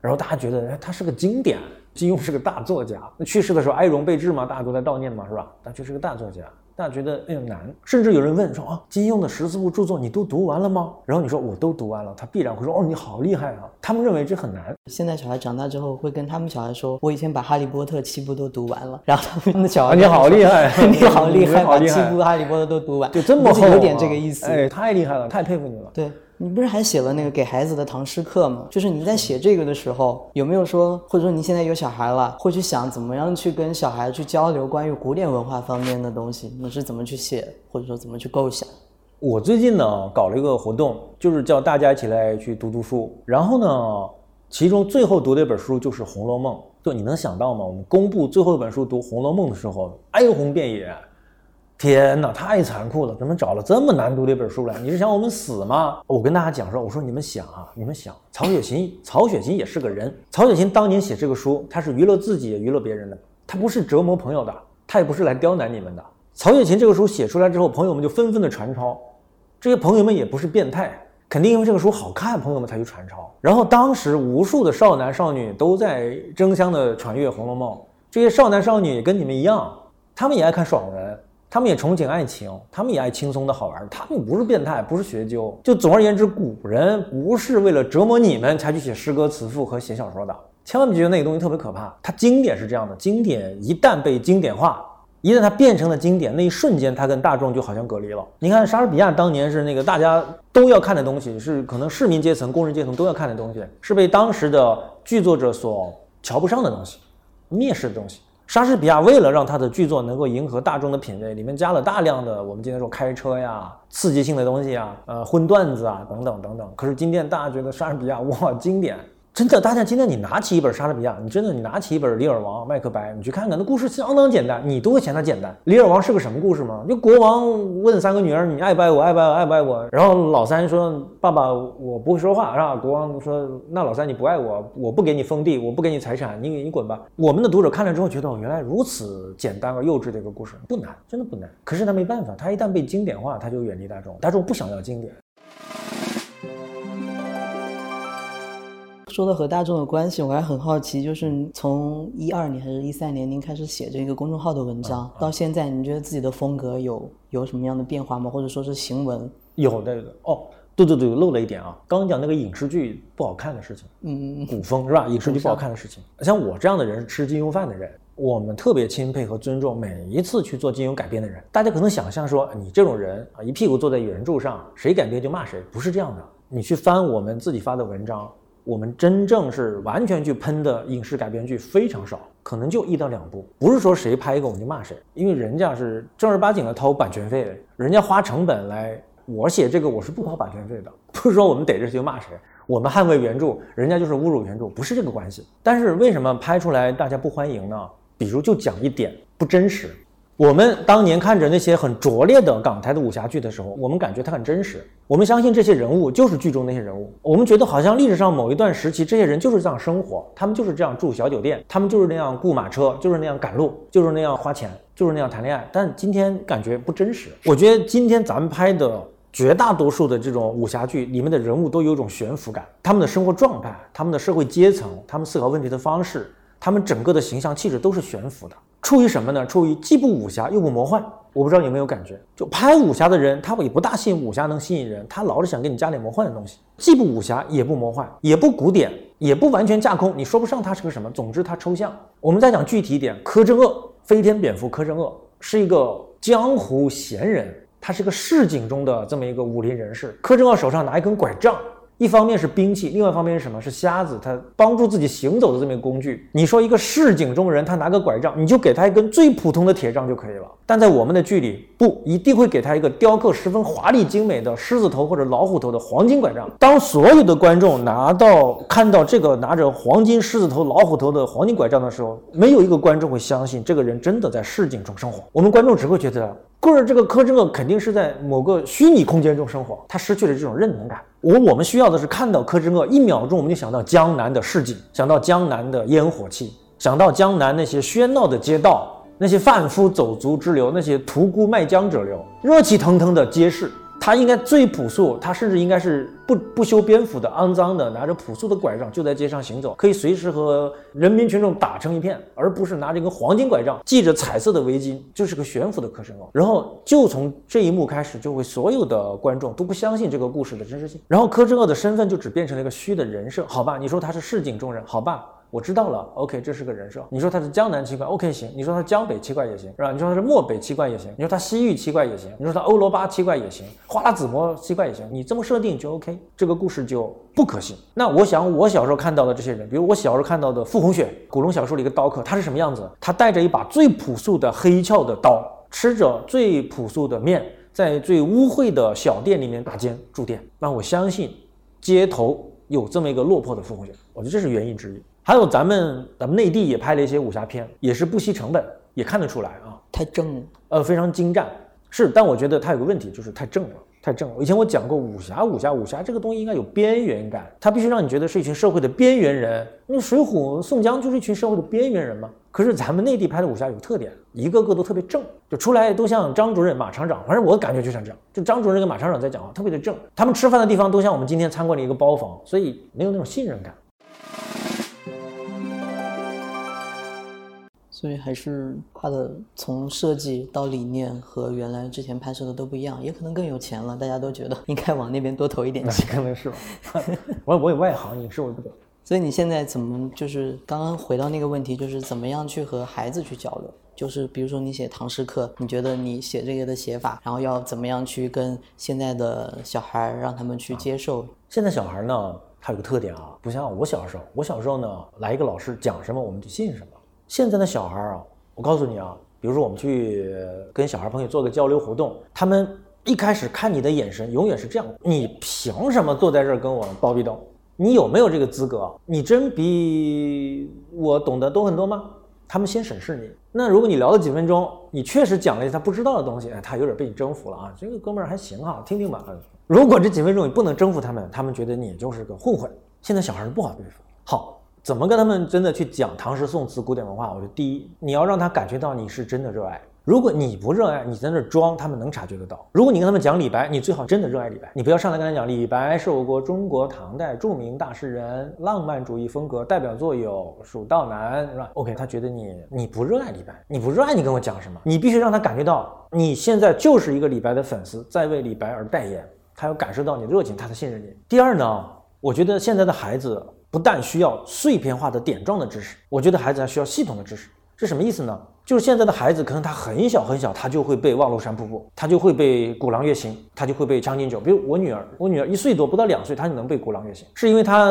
然后大家觉得哎，他是个经典，金庸是个大作家。那去世的时候哀荣备至嘛，大家都在悼念嘛，是吧？他却是个大作家。大家觉得哎呀难，甚至有人问说啊，金庸的十四部著作你都读完了吗？然后你说我都读完了，他必然会说哦，你好厉害啊！他们认为这很难。现在小孩长大之后会跟他们小孩说，我以前把哈利波特七部都读完了。然后他们的小孩你好厉害，你好厉害，把七部哈利波特都读完，就这么厚有点这个意思。哎，太厉害了，太佩服你了。对。你不是还写了那个给孩子的唐诗课吗？就是你在写这个的时候，有没有说，或者说你现在有小孩了，会去想怎么样去跟小孩去交流关于古典文化方面的东西？你是怎么去写，或者说怎么去构想？我最近呢搞了一个活动，就是叫大家一起来去读读书。然后呢，其中最后读的一本书就是《红楼梦》。就你能想到吗？我们公布最后一本书读《红楼梦》的时候，哀鸿遍野。天哪，太残酷了！怎么找了这么难读的一本书来？你是想我们死吗？我跟大家讲说，我说你们想啊，你们想，曹雪芹，曹雪芹也是个人。曹雪芹当年写这个书，他是娱乐自己，也娱乐别人的，他不是折磨朋友的，他也不是来刁难你们的。曹雪芹这个书写出来之后，朋友们就纷纷的传抄，这些朋友们也不是变态，肯定因为这个书好看，朋友们才去传抄。然后当时无数的少男少女都在争相的传阅《红楼梦》，这些少男少女也跟你们一样，他们也爱看爽文。他们也憧憬爱情，他们也爱轻松的好玩，他们不是变态，不是学究。就总而言之，古人不是为了折磨你们才去写诗歌词赋和写小说的。千万别觉得那个东西特别可怕，它经典是这样的，经典一旦被经典化，一旦它变成了经典，那一瞬间它跟大众就好像隔离了。你看莎士比亚当年是那个大家都要看的东西，是可能市民阶层、工人阶层都要看的东西，是被当时的剧作者所瞧不上的东西，蔑视的东西。莎士比亚为了让他的剧作能够迎合大众的品味，里面加了大量的我们今天说开车呀、刺激性的东西啊、呃荤段子啊等等等等。可是今天大家觉得莎士比亚哇经典。真的，大家今天你拿起一本莎士比亚，你真的你拿起一本《李尔王》《麦克白》，你去看看，那故事相当简单，你都会嫌它简单。《李尔王》是个什么故事吗？就国王问三个女儿：“你爱不爱我？爱不爱？爱不爱我？”然后老三说：“爸爸，我不会说话，是吧？”国王说：“那老三你不爱我，我不给你封地，我不给你财产，你你滚吧。”我们的读者看了之后觉得，原来如此简单而幼稚的一个故事，不难，真的不难。可是他没办法，他一旦被经典化，他就远离大众，大众不想要经典。说到和大众的关系，我还很好奇，就是从一二年还是一三年，您开始写这个公众号的文章，到现在，你觉得自己的风格有有什么样的变化吗？或者说是行文？有的哦，对对对，漏了一点啊，刚刚讲那个影视剧不好看的事情，嗯，古风是吧？影视剧不好看的事情，像我这样的人是吃金庸饭的人，我们特别钦佩和尊重每一次去做金庸改编的人。大家可能想象说，你这种人啊，一屁股坐在原著上，谁改编就骂谁，不是这样的。你去翻我们自己发的文章。我们真正是完全去喷的影视改编剧非常少，可能就一到两部。不是说谁拍一个我们就骂谁，因为人家是正儿八经的掏版权费的，人家花成本来。我写这个我是不掏版权费的，不是说我们逮着谁就骂谁，我们捍卫原著，人家就是侮辱原著，不是这个关系。但是为什么拍出来大家不欢迎呢？比如就讲一点不真实。我们当年看着那些很拙劣的港台的武侠剧的时候，我们感觉它很真实。我们相信这些人物就是剧中那些人物。我们觉得好像历史上某一段时期，这些人就是这样生活，他们就是这样住小酒店，他们就是那样雇马车，就是那样赶路，就是那样花钱，就是那样谈恋爱。但今天感觉不真实。我觉得今天咱们拍的绝大多数的这种武侠剧里面的人物都有一种悬浮感，他们的生活状态、他们的社会阶层、他们思考问题的方式、他们整个的形象气质都是悬浮的。出于什么呢？出于既不武侠又不魔幻。我不知道你有没有感觉，就拍武侠的人，他也不大信武侠能吸引人，他老是想给你加点魔幻的东西，既不武侠也不魔幻，也不古典，也不完全架空，你说不上它是个什么。总之它抽象。我们再讲具体一点，柯镇恶，飞天蝙蝠柯镇恶是一个江湖闲人，他是个市井中的这么一个武林人士。柯镇恶手上拿一根拐杖。一方面是兵器，另外一方面是什么？是瞎子，他帮助自己行走的这么一个工具。你说一个市井中人，他拿个拐杖，你就给他一根最普通的铁杖就可以了。但在我们的剧里，不一定会给他一个雕刻十分华丽精美的狮子头或者老虎头的黄金拐杖。当所有的观众拿到看到这个拿着黄金狮子头、老虎头的黄金拐杖的时候，没有一个观众会相信这个人真的在市井中生活。我们观众只会觉得。棍儿这个柯镇恶肯定是在某个虚拟空间中生活，他失去了这种认同感。我我们需要的是看到柯震恶，一秒钟我们就想到江南的市井，想到江南的烟火气，想到江南那些喧闹的街道，那些贩夫走卒之流，那些屠沽卖浆者流，热气腾腾的街市。他应该最朴素，他甚至应该是不不修边幅的、肮脏的，拿着朴素的拐杖就在街上行走，可以随时和人民群众打成一片，而不是拿着一根黄金拐杖，系着彩色的围巾，就是个悬浮的柯镇恶。然后就从这一幕开始，就会所有的观众都不相信这个故事的真实性，然后柯镇恶的身份就只变成了一个虚的人设，好吧？你说他是市井中人，好吧？我知道了，OK，这是个人设。你说他是江南七怪，OK，行。你说他江北七怪也行，是吧？你说他是漠北七怪也行。你说他西域七怪也行。你说他欧罗巴七怪也行，花剌子模七怪也行。你这么设定就 OK，这个故事就不可信。那我想，我小时候看到的这些人，比如我小时候看到的傅红雪，古龙小说里一个刀客，他是什么样子？他带着一把最朴素的黑鞘的刀，吃着最朴素的面，在最污秽的小店里面打尖住店。那我相信，街头有这么一个落魄的傅红雪，我觉得这是原因之一。还有咱们咱们内地也拍了一些武侠片，也是不惜成本，也看得出来啊，太正了，呃，非常精湛，是，但我觉得它有个问题，就是太正了，太正了。以前我讲过武侠，武侠，武侠这个东西应该有边缘感，它必须让你觉得是一群社会的边缘人。那水浒宋江就是一群社会的边缘人嘛。可是咱们内地拍的武侠有个特点，一个个都特别正，就出来都像张主任、马厂长，反正我感觉就像这样，就张主任跟马厂长在讲话，特别的正。他们吃饭的地方都像我们今天参观的一个包房，所以没有那种信任感。所以还是他的从设计到理念和原来之前拍摄的都不一样，也可能更有钱了，大家都觉得应该往那边多投一点钱。可能是吧，我我有外行，影视我也不懂。所以你现在怎么就是刚刚回到那个问题，就是怎么样去和孩子去交流？就是比如说你写唐诗课，你觉得你写这个的写法，然后要怎么样去跟现在的小孩让他们去接受？现在小孩呢，他有个特点啊，不像我小时候，我小时候呢，来一个老师讲什么我们就信什么。现在的小孩啊，我告诉你啊，比如说我们去跟小孩朋友做个交流活动，他们一开始看你的眼神永远是这样：你凭什么坐在这儿跟我叨逼叨？你有没有这个资格？你真比我懂得多很多吗？他们先审视你。那如果你聊了几分钟，你确实讲了一些他不知道的东西，哎，他有点被你征服了啊，这个哥们儿还行哈，听听吧。如果这几分钟你不能征服他们，他们觉得你就是个混混。现在小孩不好对付。好。怎么跟他们真的去讲唐诗宋词古典文化？我觉得第一，你要让他感觉到你是真的热爱。如果你不热爱，你在那装，他们能察觉得到。如果你跟他们讲李白，你最好真的热爱李白。你不要上来跟他讲李白是我国中国唐代著名大诗人，浪漫主义风格代表作有《蜀道难》，是吧？OK，他觉得你你不热爱李白，你不热爱，你跟我讲什么？你必须让他感觉到你现在就是一个李白的粉丝，在为李白而代言。他要感受到你的热情，他才信任你。第二呢，我觉得现在的孩子。不但需要碎片化的点状的知识，我觉得孩子还需要系统的知识。这什么意思呢？就是现在的孩子可能他很小很小，他就会背《望庐山瀑布》，他就会背《鼓浪月行》，他就会背《将进酒》。比如我女儿，我女儿一岁多，不到两岁，她就能背《鼓浪月行》，是因为她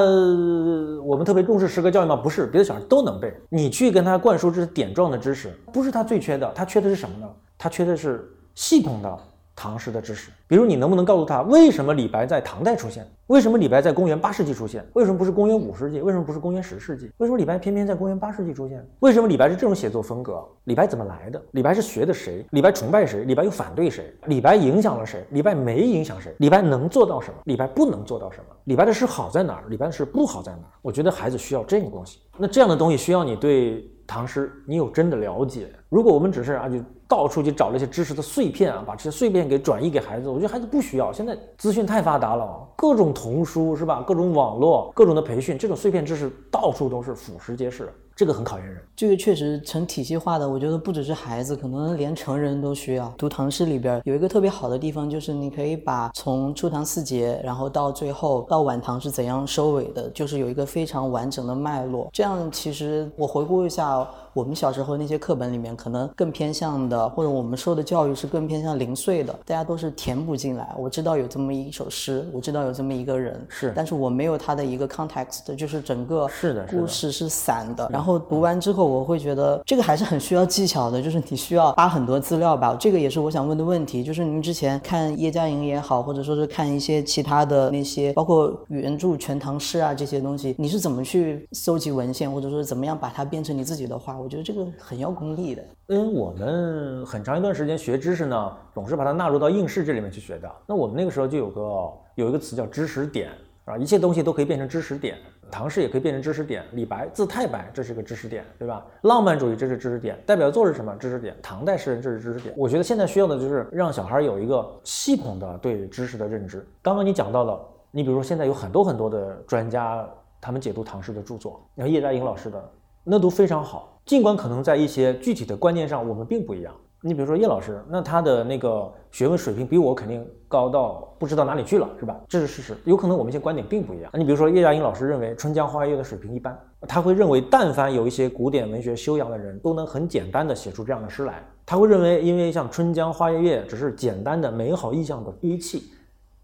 我们特别重视诗歌教育吗？不是，别的小孩都能背。你去跟他灌输这些点状的知识，不是他最缺的，他缺的是什么呢？他缺的是系统的。唐诗的知识，比如你能不能告诉他，为什么李白在唐代出现？为什么李白在公元八世纪出现？为什么不是公元五世纪？为什么不是公元十世纪？为什么李白偏偏在公元八世纪出现？为什么李白是这种写作风格？李白怎么来的？李白是学的谁？李白崇拜谁？李白又反对谁？李白影响了谁？李白没影响谁？李白能做到什么？李白不能做到什么？李白的诗好在哪儿？李白的诗不好在哪儿？我觉得孩子需要这个东西。那这样的东西需要你对唐诗你有真的了解。如果我们只是啊，就到处去找那些知识的碎片啊，把这些碎片给转移给孩子，我觉得孩子不需要。现在资讯太发达了，各种童书是吧？各种网络，各种的培训，这种碎片知识到处都是，俯拾皆是。这个很考验人，这个确实成体系化的。我觉得不只是孩子，可能连成人都需要。读唐诗里边有一个特别好的地方，就是你可以把从初唐四杰，然后到最后到晚唐是怎样收尾的，就是有一个非常完整的脉络。这样其实我回顾一下。我们小时候那些课本里面，可能更偏向的，或者我们受的教育是更偏向零碎的，大家都是填补进来。我知道有这么一首诗，我知道有这么一个人，是，但是我没有他的一个 context，就是整个是的故事是散的。然后读完之后，我会觉得这个还是很需要技巧的，就是你需要扒很多资料吧。这个也是我想问的问题，就是您之前看叶嘉莹也好，或者说是看一些其他的那些，包括原著《全唐诗》啊这些东西，你是怎么去搜集文献，或者说怎么样把它变成你自己的话？我觉得这个很要功力的。嗯，我们很长一段时间学知识呢，总是把它纳入到应试这里面去学的。那我们那个时候就有个有一个词叫知识点啊，一切东西都可以变成知识点，唐诗也可以变成知识点。李白字太白，这是个知识点，对吧？浪漫主义这是知识点，代表作是什么？知识点。唐代诗人这是知识点。我觉得现在需要的就是让小孩有一个系统的对知识的认知。刚刚你讲到了，你比如说现在有很多很多的专家，他们解读唐诗的著作，然后叶嘉莹老师的。那都非常好，尽管可能在一些具体的观念上我们并不一样。你比如说叶老师，那他的那个学问水平比我肯定高到不知道哪里去了，是吧？这是事实。有可能我们一些观点并不一样。你比如说叶嘉莹老师认为《春江花月夜》的水平一般，他会认为但凡有一些古典文学修养的人都能很简单的写出这样的诗来。他会认为，因为像《春江花月夜》只是简单的美好意象的堆砌，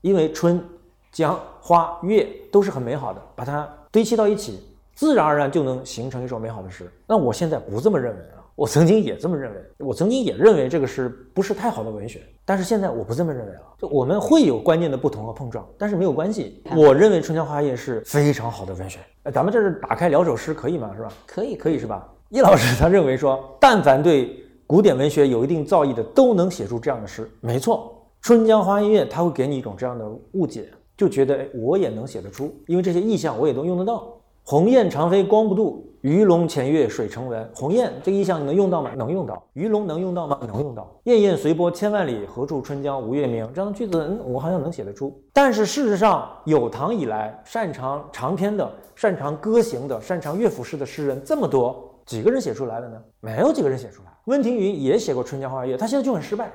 因为春江花月都是很美好的，把它堆砌到一起。自然而然就能形成一首美好的诗。那我现在不这么认为了。我曾经也这么认为，我曾经也认为这个诗不是太好的文学。但是现在我不这么认为了。就我们会有观念的不同和碰撞，但是没有关系。我认为《春江花月夜》是非常好的文学。哎，咱们这是打开两首诗可以吗？是吧？可以，可以是吧？叶老师他认为说，但凡对古典文学有一定造诣的，都能写出这样的诗。没错，《春江花月夜》他会给你一种这样的误解，就觉得哎，我也能写得出，因为这些意象我也都用得到。鸿雁长飞光不度，鱼龙潜跃水成文。鸿雁这个意象你能用到吗？能用到。鱼龙能用到吗？能用到。滟滟随波千万里，何处春江无月明？这样的句子，嗯，我好像能写得出。但是事实上，有唐以来擅长长篇的、擅长歌行的、擅长乐府诗的诗人这么多，几个人写出来了呢？没有几个人写出来。温庭筠也写过《春江花月》，他现在就很失败。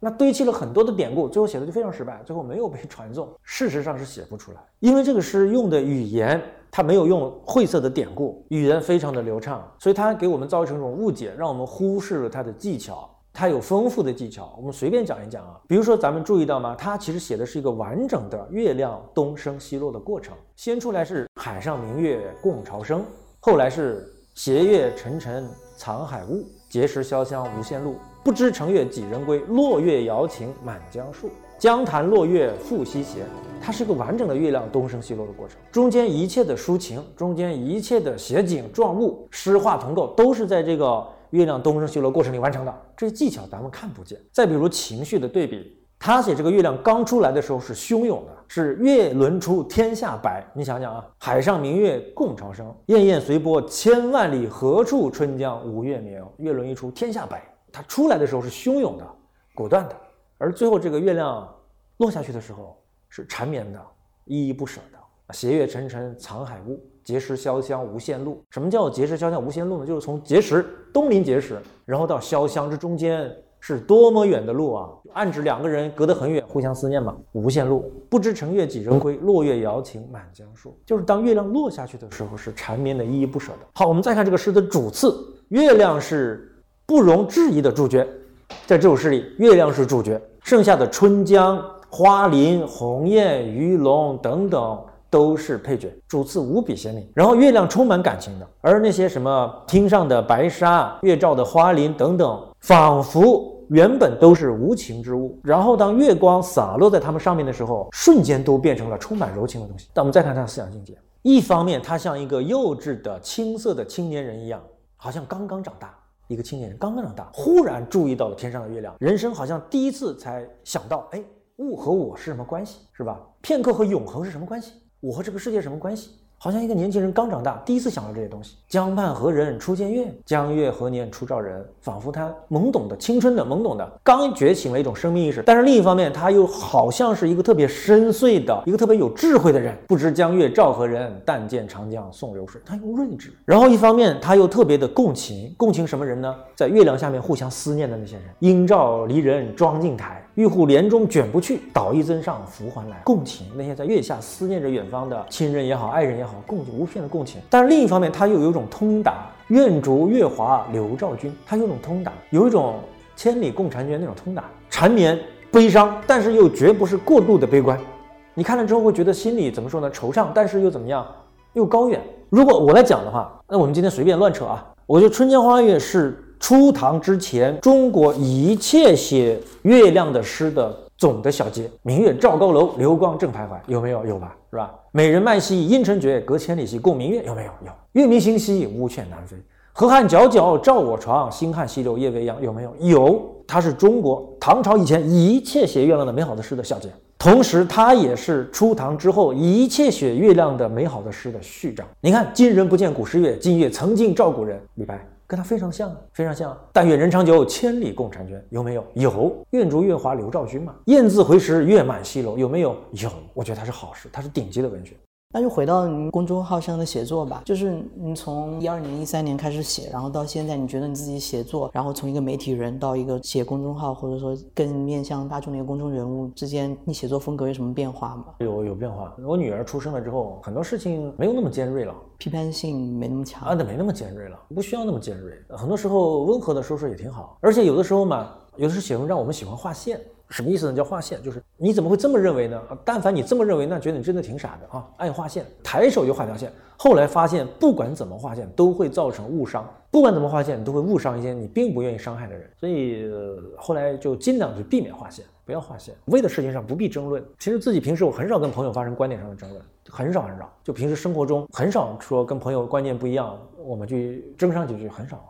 那堆砌了很多的典故，最后写的就非常失败，最后没有被传颂。事实上是写不出来，因为这个诗用的语言，它没有用晦涩的典故，语言非常的流畅，所以它给我们造成一种误解，让我们忽视了它的技巧。它有丰富的技巧，我们随便讲一讲啊。比如说，咱们注意到吗？它其实写的是一个完整的月亮东升西落的过程。先出来是海上明月共潮生，后来是斜月沉沉藏海雾，碣石潇湘无限路。不知乘月几人归，落月摇情满江树。江潭落月复西斜，它是一个完整的月亮东升西落的过程。中间一切的抒情，中间一切的写景状物、诗画同构，都是在这个月亮东升西落过程里完成的。这些技巧咱们看不见。再比如情绪的对比。他写这个月亮刚出来的时候是汹涌的，是月轮出天下白。你想想啊，海上明月共潮生，滟滟随波千万里，何处春江无月明？月轮一出天下白，它出来的时候是汹涌的、果断的，而最后这个月亮落下去的时候是缠绵的、依依不舍的。斜月沉沉藏海雾，碣石潇湘无限路。什么叫碣石潇湘无限路呢？就是从碣石东临碣石，然后到潇湘这中间。是多么远的路啊！暗指两个人隔得很远，互相思念嘛。无限路，不知乘月几人归，落月摇情满江树。就是当月亮落下去的时候，是缠绵的、依依不舍的。好，我们再看这个诗的主次，月亮是不容置疑的主角，在这首诗里，月亮是主角，剩下的春江、花林、鸿雁、鱼龙等等都是配角，主次无比鲜明。然后月亮充满感情的，而那些什么汀上的白沙、月照的花林等等。仿佛原本都是无情之物，然后当月光洒落在它们上面的时候，瞬间都变成了充满柔情的东西。但我们再看他的思想境界，一方面他像一个幼稚的青涩的青年人一样，好像刚刚长大，一个青年人刚刚长大，忽然注意到了天上的月亮，人生好像第一次才想到，哎，物和我是什么关系，是吧？片刻和永恒是什么关系？我和这个世界什么关系？好像一个年轻人刚长大，第一次想到这些东西。江畔何人初见月？江月何年初照人？仿佛他懵懂的、青春的、懵懂的，刚觉醒了一种生命意识。但是另一方面，他又好像是一个特别深邃的、一个特别有智慧的人。不知江月照何人？但见长江送流水。他又睿智。然后一方面，他又特别的共情，共情什么人呢？在月亮下面互相思念的那些人。应照离人妆镜台。玉户帘中卷不去，捣衣砧上拂还来。共情那些在月下思念着远方的亲人也好，爱人也好，共无片的共情。但是另一方面，他又有一种通达，愿逐月华流照君。他有种通达，有一种千里共婵娟那种通达，缠绵悲伤，但是又绝不是过度的悲观。你看了之后会觉得心里怎么说呢？惆怅，但是又怎么样？又高远。如果我来讲的话，那我们今天随便乱扯啊。我觉得《春江花月》是。初唐之前，中国一切写月亮的诗的总的小结：明月照高楼，流光正徘徊，有没有？有吧，是吧？美人慢兮阴沉绝，隔千里兮共明月，有没有？有。月明星稀，乌鹊南飞。河汉皎皎照我床，星汉西流夜未央，有没有？有。它是中国唐朝以前一切写月亮的美好的诗的小结，同时它也是初唐之后一切写月亮的美好的诗的序章。你看，今人不见古时月，今月曾经照古人。李白。跟他非常像啊，非常像。但愿人长久，千里共婵娟。有没有？有。愿逐月华流照君嘛。雁字回时，月满西楼。有没有？有。我觉得他是好事，他是顶级的文学。那就回到您公众号上的写作吧，就是你从一二年、一三年开始写，然后到现在，你觉得你自己写作，然后从一个媒体人到一个写公众号，或者说更面向大众的一个公众人物之间，你写作风格有什么变化吗？有有变化。我女儿出生了之后，很多事情没有那么尖锐了，批判性没那么强啊，对，没那么尖锐了，不需要那么尖锐。很多时候温和的说说也挺好，而且有的时候嘛，有的时候写文章我们喜欢划线。什么意思呢？叫划线，就是你怎么会这么认为呢？但凡你这么认为，那觉得你真的挺傻的啊！爱划线，抬手就画条线。后来发现，不管怎么划线，都会造成误伤；不管怎么划线，你都会误伤一些你并不愿意伤害的人。所以后来就尽量去避免划线，不要划线。为的事情上不必争论。其实自己平时我很少跟朋友发生观点上的争论，很少很少。就平时生活中很少说跟朋友观念不一样，我们去争上几句，很少。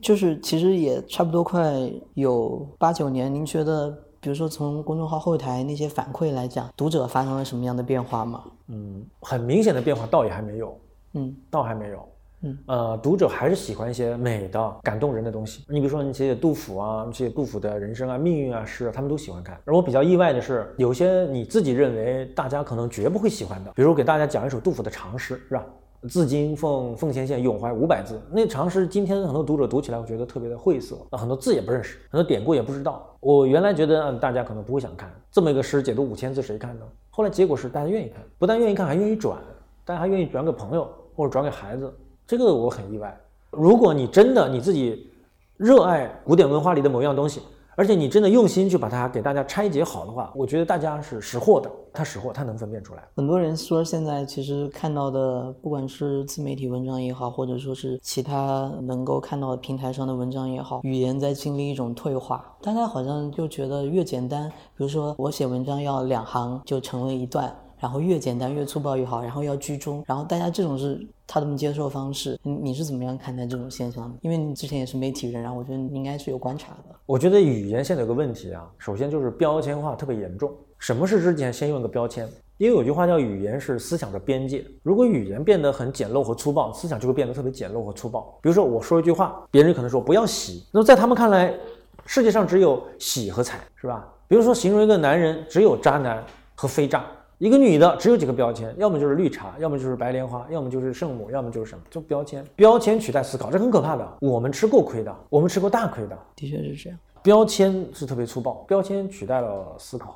就是其实也差不多快有八九年，您觉得？比如说，从公众号后台那些反馈来讲，读者发生了什么样的变化吗？嗯，很明显的变化倒也还没有，嗯，倒还没有，嗯，呃，读者还是喜欢一些美的、感动人的东西。你比如说，你写写杜甫啊，写杜甫的人生啊、命运啊诗，他们都喜欢看。而我比较意外的是，有些你自己认为大家可能绝不会喜欢的，比如给大家讲一首杜甫的长诗，是吧？自今奉奉先县咏怀五百字，那长诗今天很多读者读起来，我觉得特别的晦涩，很多字也不认识，很多典故也不知道。我原来觉得大家可能不会想看这么一个诗，解读五千字谁看呢？后来结果是大家愿意看，不但愿意看，还愿意转，大家还愿意转给朋友或者转给孩子，这个我很意外。如果你真的你自己热爱古典文化里的某一样东西。而且你真的用心去把它给大家拆解好的话，我觉得大家是识货的，他识货，他能分辨出来。很多人说现在其实看到的，不管是自媒体文章也好，或者说是其他能够看到平台上的文章也好，语言在经历一种退化。大家好像就觉得越简单，比如说我写文章要两行就成为一段。然后越简单越粗暴越好，然后要居中，然后大家这种是他的接受方式，你你是怎么样看待这种现象的？因为你之前也是媒体人，然后我觉得你应该是有观察的。我觉得语言现在有个问题啊，首先就是标签化特别严重。什么是之前先用一个标签？因为有句话叫语言是思想的边界，如果语言变得很简陋和粗暴，思想就会变得特别简陋和粗暴。比如说我说一句话，别人可能说不要洗，那么在他们看来，世界上只有洗和踩，是吧？比如说形容一个男人，只有渣男和非渣。一个女的只有几个标签，要么就是绿茶，要么就是白莲花，要么就是圣母，要么就是什么？就标签，标签取代思考，这很可怕的。我们吃过亏的，我们吃过大亏的。的确是这样，标签是特别粗暴，标签取代了思考。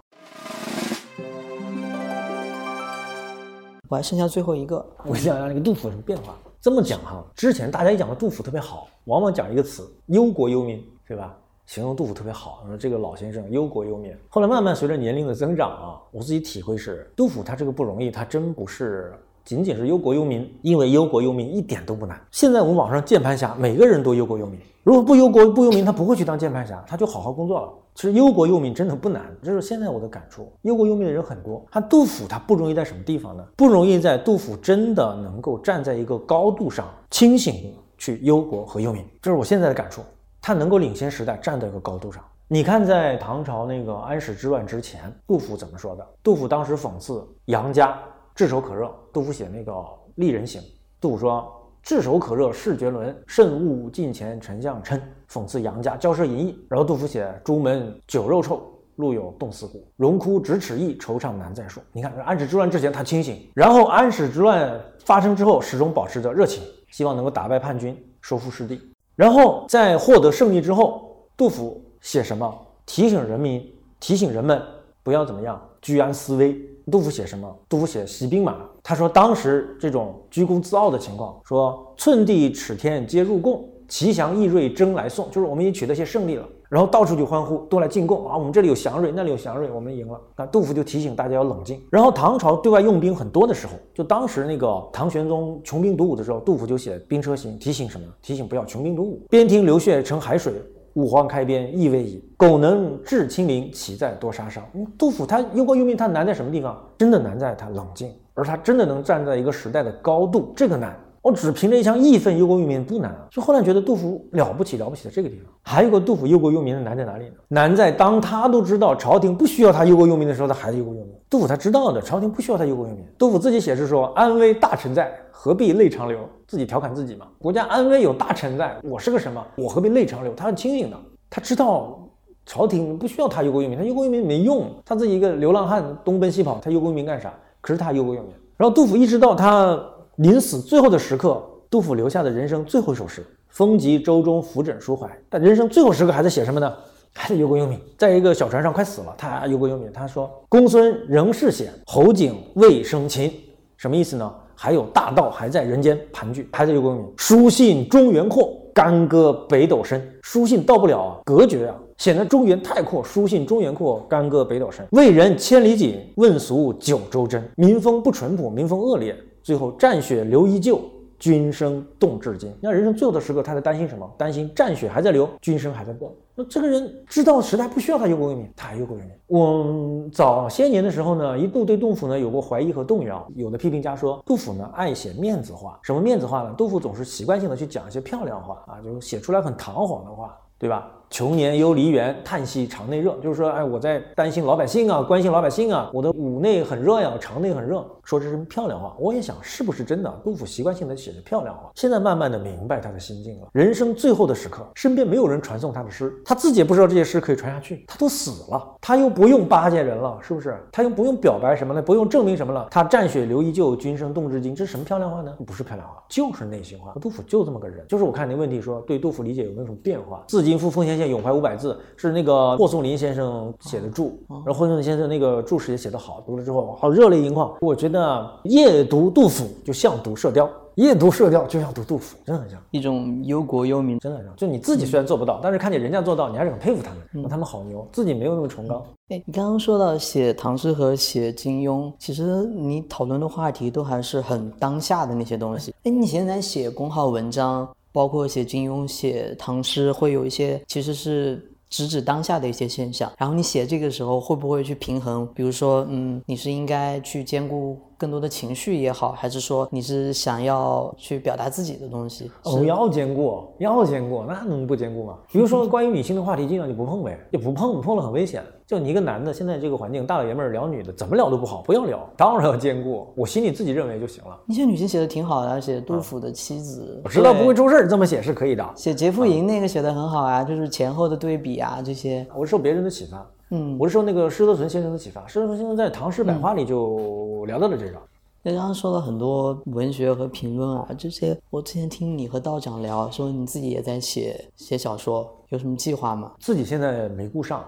我还剩下最后一个，我想让那个杜甫有什么变化？这么讲哈，之前大家一讲的杜甫特别好，往往讲一个词“忧国忧民”，对吧？形容杜甫特别好，说这个老先生忧国忧民。后来慢慢随着年龄的增长啊，我自己体会是，杜甫他这个不容易，他真不是仅仅是忧国忧民，因为忧国忧民一点都不难。现在我们网上键盘侠每个人都忧国忧民，如果不忧国不忧民，他不会去当键盘侠，他就好好工作了。其实忧国忧民真的不难，这是现在我的感触。忧国忧民的人很多，他杜甫他不容易在什么地方呢？不容易在杜甫真的能够站在一个高度上，清醒去忧国和忧民，这是我现在的感触。他能够领先时代，站在一个高度上。你看，在唐朝那个安史之乱之前，杜甫怎么说的？杜甫当时讽刺杨家炙手可热。杜甫写那个《丽人行》，杜甫说：“炙手可热势绝伦，慎勿近前丞相称。”讽刺杨家骄奢淫逸。然后杜甫写《朱门酒肉臭，路有冻死骨。荣枯咫尺意，惆怅难再述。”你看，安史之乱之前他清醒，然后安史之乱发生之后，始终保持着热情，希望能够打败叛军，收复失地。然后在获得胜利之后，杜甫写什么？提醒人民，提醒人们不要怎么样，居安思危。杜甫写什么？杜甫写习兵马。他说当时这种居功自傲的情况，说寸地尺天皆入贡，奇祥异瑞争来送，就是我们已经取得些胜利了，然后到处去欢呼，都来进贡啊！我们这里有祥瑞，那里有祥瑞，我们赢了。那杜甫就提醒大家要冷静。然后唐朝对外用兵很多的时候，就当时那个唐玄宗穷兵黩武的时候，杜甫就写《兵车行》，提醒什么？提醒不要穷兵黩武。边庭流血成海水。五皇开边意未已，苟能治清明，岂在多杀伤？杜甫他忧国忧民，他难在什么地方？真的难在他冷静，而他真的能站在一个时代的高度，这个难。我只凭着一腔义愤忧国忧民不难啊。所以后来觉得杜甫了不起，了不起在这个地方。还有个杜甫忧国忧民的难在哪里呢？难在当他都知道朝廷不需要他忧国忧民的时候，他还是忧国忧民。杜甫他知道的，朝廷不需要他忧国忧民。杜甫自己写诗说：“安危大臣在，何必泪长流？”自己调侃自己嘛。国家安危有大臣在，我是个什么？我何必泪长流？他很清醒的。他知道朝廷不需要他忧国忧民，他忧国忧民没用，他自己一个流浪汉东奔西跑，他忧国忧民干啥？可是他忧国忧民。然后杜甫一直到他临死最后的时刻，杜甫留下的人生最后一首诗：“风急舟中浮枕抒怀。”但人生最后时刻还在写什么呢？还在忧国忧民。在一个小船上快死了，他忧国忧民。他说：“公孙仍是险，侯景未生擒。”什么意思呢？还有大道还在人间盘踞，还在忧国忧民。书信中原阔。干戈北斗深，书信到不了啊，隔绝啊，显得中原太阔。书信中原阔，干戈北斗深。为人千里锦，问俗九州真。民风不淳朴，民风恶劣，最后战血流依旧。军声动至今。那人生最后的时刻，他在担心什么？担心战血还在流，军声还在动。那这个人知道时代不需要他忧国忧民，他还忧国忧民。我早些年的时候呢，一度对杜甫呢有过怀疑和动摇。有的批评家说，杜甫呢爱写面子话。什么面子话呢？杜甫总是习惯性的去讲一些漂亮话啊，就是写出来很堂皇的话。对吧？穷年忧黎元，叹息肠内热。就是说，哎，我在担心老百姓啊，关心老百姓啊。我的五内很热呀，肠内很热。说这是漂亮话，我也想是不是真的？杜甫习惯性的写的漂亮话。现在慢慢的明白他的心境了。人生最后的时刻，身边没有人传颂他的诗，他自己也不知道这些诗可以传下去。他都死了，他又不用巴结人了，是不是？他又不用表白什么了，不用证明什么了。他战血流依旧，君生动至今，这是什么漂亮话呢？不是漂亮话，就是内心话。杜甫就这么个人。就是我看你问题说，对杜甫理解有没有什么变化？自今赴奉先县咏怀五百字，是那个霍松林先生写的注，然后霍松林先生那个注释也写得好，读了之后好热泪盈眶。我觉得夜读杜甫就像读射雕，夜读射雕就像读杜甫，真的很像一种忧国忧民，真的很像。就你自己虽然做不到，但是看见人家做到，你还是很佩服他们，他们好牛，自己没有那么崇高。哎，你刚刚说到写唐诗和写金庸，其实你讨论的话题都还是很当下的那些东西。哎，你现在写公号文章。包括写金庸、写唐诗，会有一些其实是直指当下的一些现象。然后你写这个时候，会不会去平衡？比如说，嗯，你是应该去兼顾。更多的情绪也好，还是说你是想要去表达自己的东西？哦，要兼顾，要兼顾，那能不兼顾吗？比如说 关于女性的话题，尽量就不碰呗，就不碰，碰了很危险。就你一个男的，现在这个环境，大老爷们儿聊女的，怎么聊都不好，不要聊。当然要兼顾，我心里自己认为就行了。你写女性写的挺好的，写杜甫的妻子，我知道不会出事儿，这么写是可以的。写杰夫营那个写的很好啊，就是前后的对比啊，这些。我是受别人的启发，嗯，我是受那个施德存先生的启发。施德存先生在《唐诗百话》里就聊到了这个。那刚刚说了很多文学和评论啊，这些我之前听你和道长聊，说你自己也在写写小说，有什么计划吗？自己现在没顾上，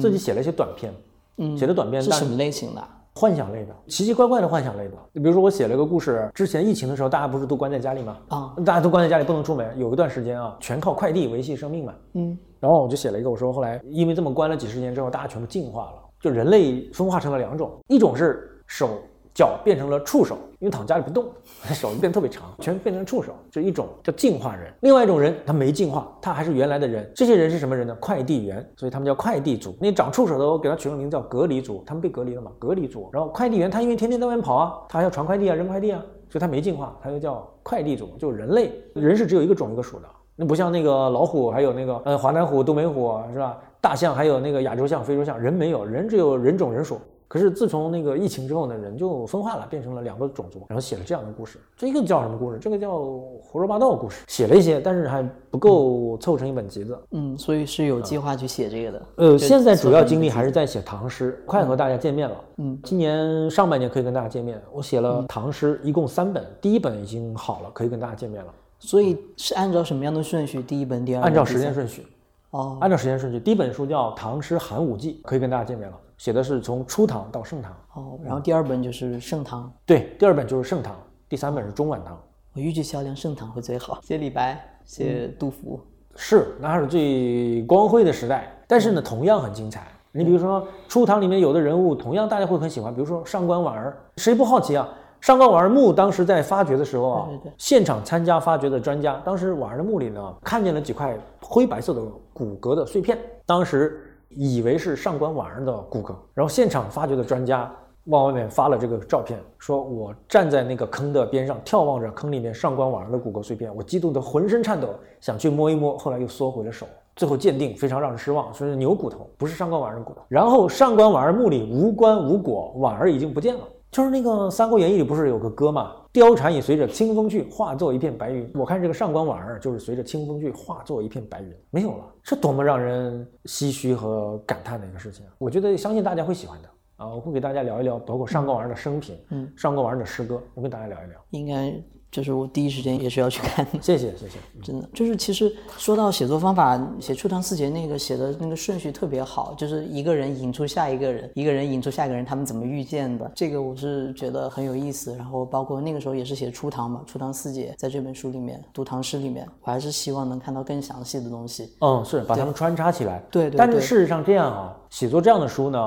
自己写了一些短篇，嗯，写的短篇是什么类型的？幻想类的，奇奇怪怪的幻想类的。你比如说，我写了个故事，之前疫情的时候，大家不是都关在家里吗？啊，大家都关在家里不能出门，有一段时间啊，全靠快递维系生命嘛。嗯，然后我就写了一个，我说后来因为这么关了几十年之后，大家全部进化了，就人类分化成了两种，一种是手。脚变成了触手，因为躺家里不动，手就变特别长，全变成触手，就一种叫进化人。另外一种人，他没进化，他还是原来的人。这些人是什么人呢？快递员，所以他们叫快递组。那长触手的，我给他取个名字叫隔离组，他们被隔离了嘛？隔离组。然后快递员，他因为天天在外面跑啊，他还要传快递啊，扔快递啊，所以他没进化，他就叫快递组，就人类。人是只有一个种一个属的，那不像那个老虎，还有那个呃华南虎、东北虎是吧？大象还有那个亚洲象、非洲象，人没有，人只有人种人属。可是自从那个疫情之后呢，人就分化了，变成了两个种族，然后写了这样的故事。这个叫什么故事？这个叫胡说八道故事。写了一些，但是还不够凑成一本集子。嗯，所以是有计划去写这个的。呃，现在主要精力还是在写唐诗，快和大家见面了。嗯，今年上半年可以跟大家见面，我写了唐诗一共三本，第一本已经好了，可以跟大家见面了。所以是按照什么样的顺序？第一本、第二本、按照时间顺序，哦，按照时间顺序，第一本书叫《唐诗寒武纪》，可以跟大家见面了，写的是从初唐到盛唐。哦，然后第二本就是盛唐，对，第二本就是盛唐，第三本是中晚唐。我预计销量盛唐会最好。写李白，写杜甫，是，那还是最光辉的时代，但是呢，同样很精彩。你比如说初唐里面有的人物，同样大家会很喜欢，比如说上官婉儿，谁不好奇啊？上官婉儿墓当时在发掘的时候啊，对对对现场参加发掘的专家，当时婉儿的墓里呢，看见了几块灰白色的骨骼的碎片，当时以为是上官婉儿的骨骼，然后现场发掘的专家往外面发了这个照片，说我站在那个坑的边上，眺望着坑里面上官婉儿的骨骼碎片，我激动得浑身颤抖，想去摸一摸，后来又缩回了手。最后鉴定非常让人失望，说是牛骨头，不是上官婉儿的骨头。然后上官婉儿墓里无棺无果，婉儿已经不见了。就是那个《三国演义》里不是有个歌嘛？貂蝉也随着清风去，化作一片白云。我看这个上官婉儿就是随着清风去，化作一片白云，没有了，这多么让人唏嘘和感叹的一个事情啊！我觉得相信大家会喜欢的啊！我会给大家聊一聊，包括上官婉儿的生平，嗯，上官婉儿的诗歌，我跟大家聊一聊。应该就是我第一时间也是要去看的。谢谢谢谢。真的就是，其实说到写作方法，写《初唐四杰》那个写的那个顺序特别好，就是一个人引出下一个人，一个人引出下一个人，他们怎么遇见的，这个我是觉得很有意思。然后包括那个时候也是写初唐嘛，《初唐四杰》在这本书里面读唐诗里面，我还是希望能看到更详细的东西。嗯，是把它们穿插起来。对对但是事实上这样啊，写作这样的书呢，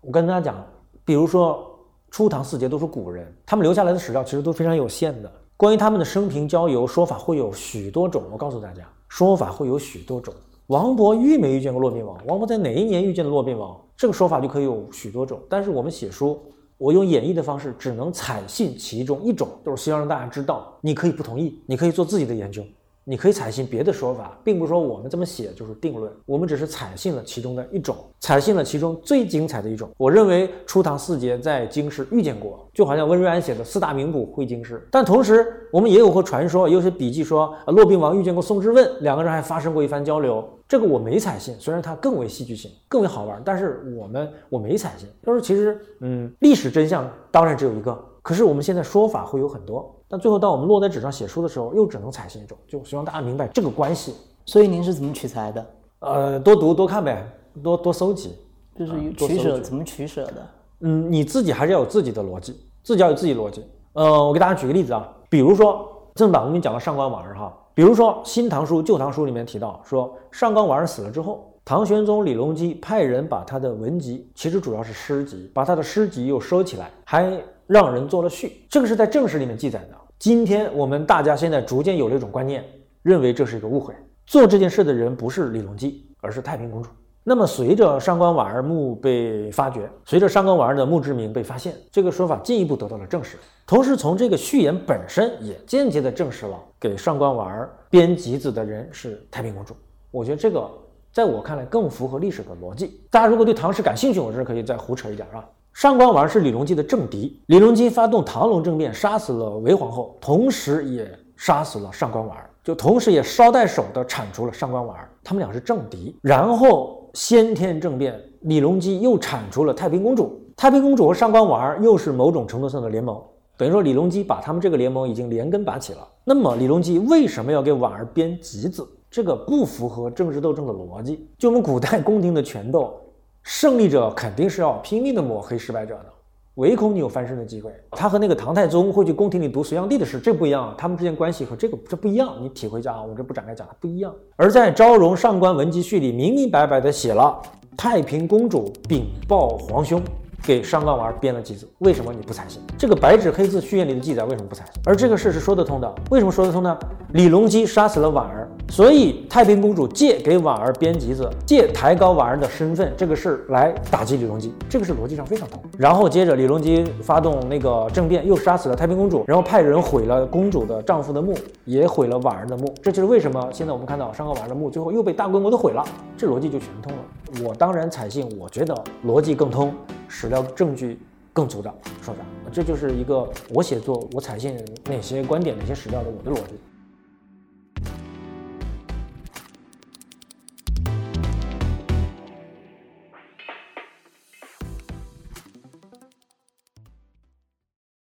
我跟大家讲，比如说初唐四杰都是古人，他们留下来的史料其实都非常有限的。关于他们的生平交游，说法会有许多种。我告诉大家，说法会有许多种。王勃遇没遇见过骆宾王？王勃在哪一年遇见的骆宾王？这个说法就可以有许多种。但是我们写书，我用演绎的方式，只能采信其中一种，就是希望让大家知道，你可以不同意，你可以做自己的研究。你可以采信别的说法，并不是说我们这么写就是定论，我们只是采信了其中的一种，采信了其中最精彩的一种。我认为初唐四杰在京师遇见过，就好像温瑞安写的四大名捕会京师。但同时，我们也有过传说，有些笔记说，呃骆宾王遇见过宋之问，两个人还发生过一番交流。这个我没采信，虽然它更为戏剧性，更为好玩，但是我们我没采信。就是其实，嗯，历史真相当然只有一个，可是我们现在说法会有很多。但最后到我们落在纸上写书的时候，又只能采信一种，就希望大家明白这个关系。所以您是怎么取材的？呃，多读多看呗，多多搜集。就是取舍怎么取舍的？嗯，你自己还是要有自己的逻辑，自己要有自己逻辑。呃，我给大家举个例子啊，比如说正党我给你讲了上官婉儿哈，比如说《新唐书》《旧唐书》里面提到说，上官婉儿死了之后，唐玄宗李隆基派人把他的文集，其实主要是诗集，把他的诗集又收起来，还让人做了序，这个是在正史里面记载的。今天我们大家现在逐渐有了一种观念，认为这是一个误会，做这件事的人不是李隆基，而是太平公主。那么，随着上官婉儿墓被发掘，随着上官婉儿的墓志铭被发现，这个说法进一步得到了证实。同时，从这个序言本身也间接地证实了给上官婉儿编集子的人是太平公主。我觉得这个在我看来更符合历史的逻辑。大家如果对唐诗感兴趣，我这儿可以再胡扯一点啊。上官婉儿是李隆基的政敌，李隆基发动唐隆政变，杀死了韦皇后，同时也杀死了上官婉儿，就同时也捎带手的铲除了上官婉儿，他们俩是政敌。然后先天政变，李隆基又铲除了太平公主，太平公主和上官婉儿又是某种程度上的联盟。等于说，李隆基把他们这个联盟已经连根拔起了。那么，李隆基为什么要给婉儿编集子？这个不符合政治斗争的逻辑。就我们古代宫廷的权斗，胜利者肯定是要拼命的抹黑失败者的，唯恐你有翻身的机会。他和那个唐太宗会去宫廷里读隋炀帝的诗，这不一样，他们之间关系和这个这不一样。你体会一下啊，我这不展开讲，它不一样。而在《昭容上官文集序》里，明明白白的写了太平公主禀报皇兄。给上官婉儿编了集子，为什么你不采信？这个白纸黑字序言里的记载为什么不采信？而这个事是说得通的，为什么说得通呢？李隆基杀死了婉儿，所以太平公主借给婉儿编辑子，借抬高婉儿的身份这个事来打击李隆基，这个是逻辑上非常通。然后接着李隆基发动那个政变，又杀死了太平公主，然后派人毁了公主的丈夫的墓，也毁了婉儿的墓。这就是为什么现在我们看到上官婉儿的墓最后又被大规模的毁了，这逻辑就全通了。我当然采信，我觉得逻辑更通，史要证据更足的说法，这就是一个我写作我采信哪些观点、哪些史料的我的逻辑。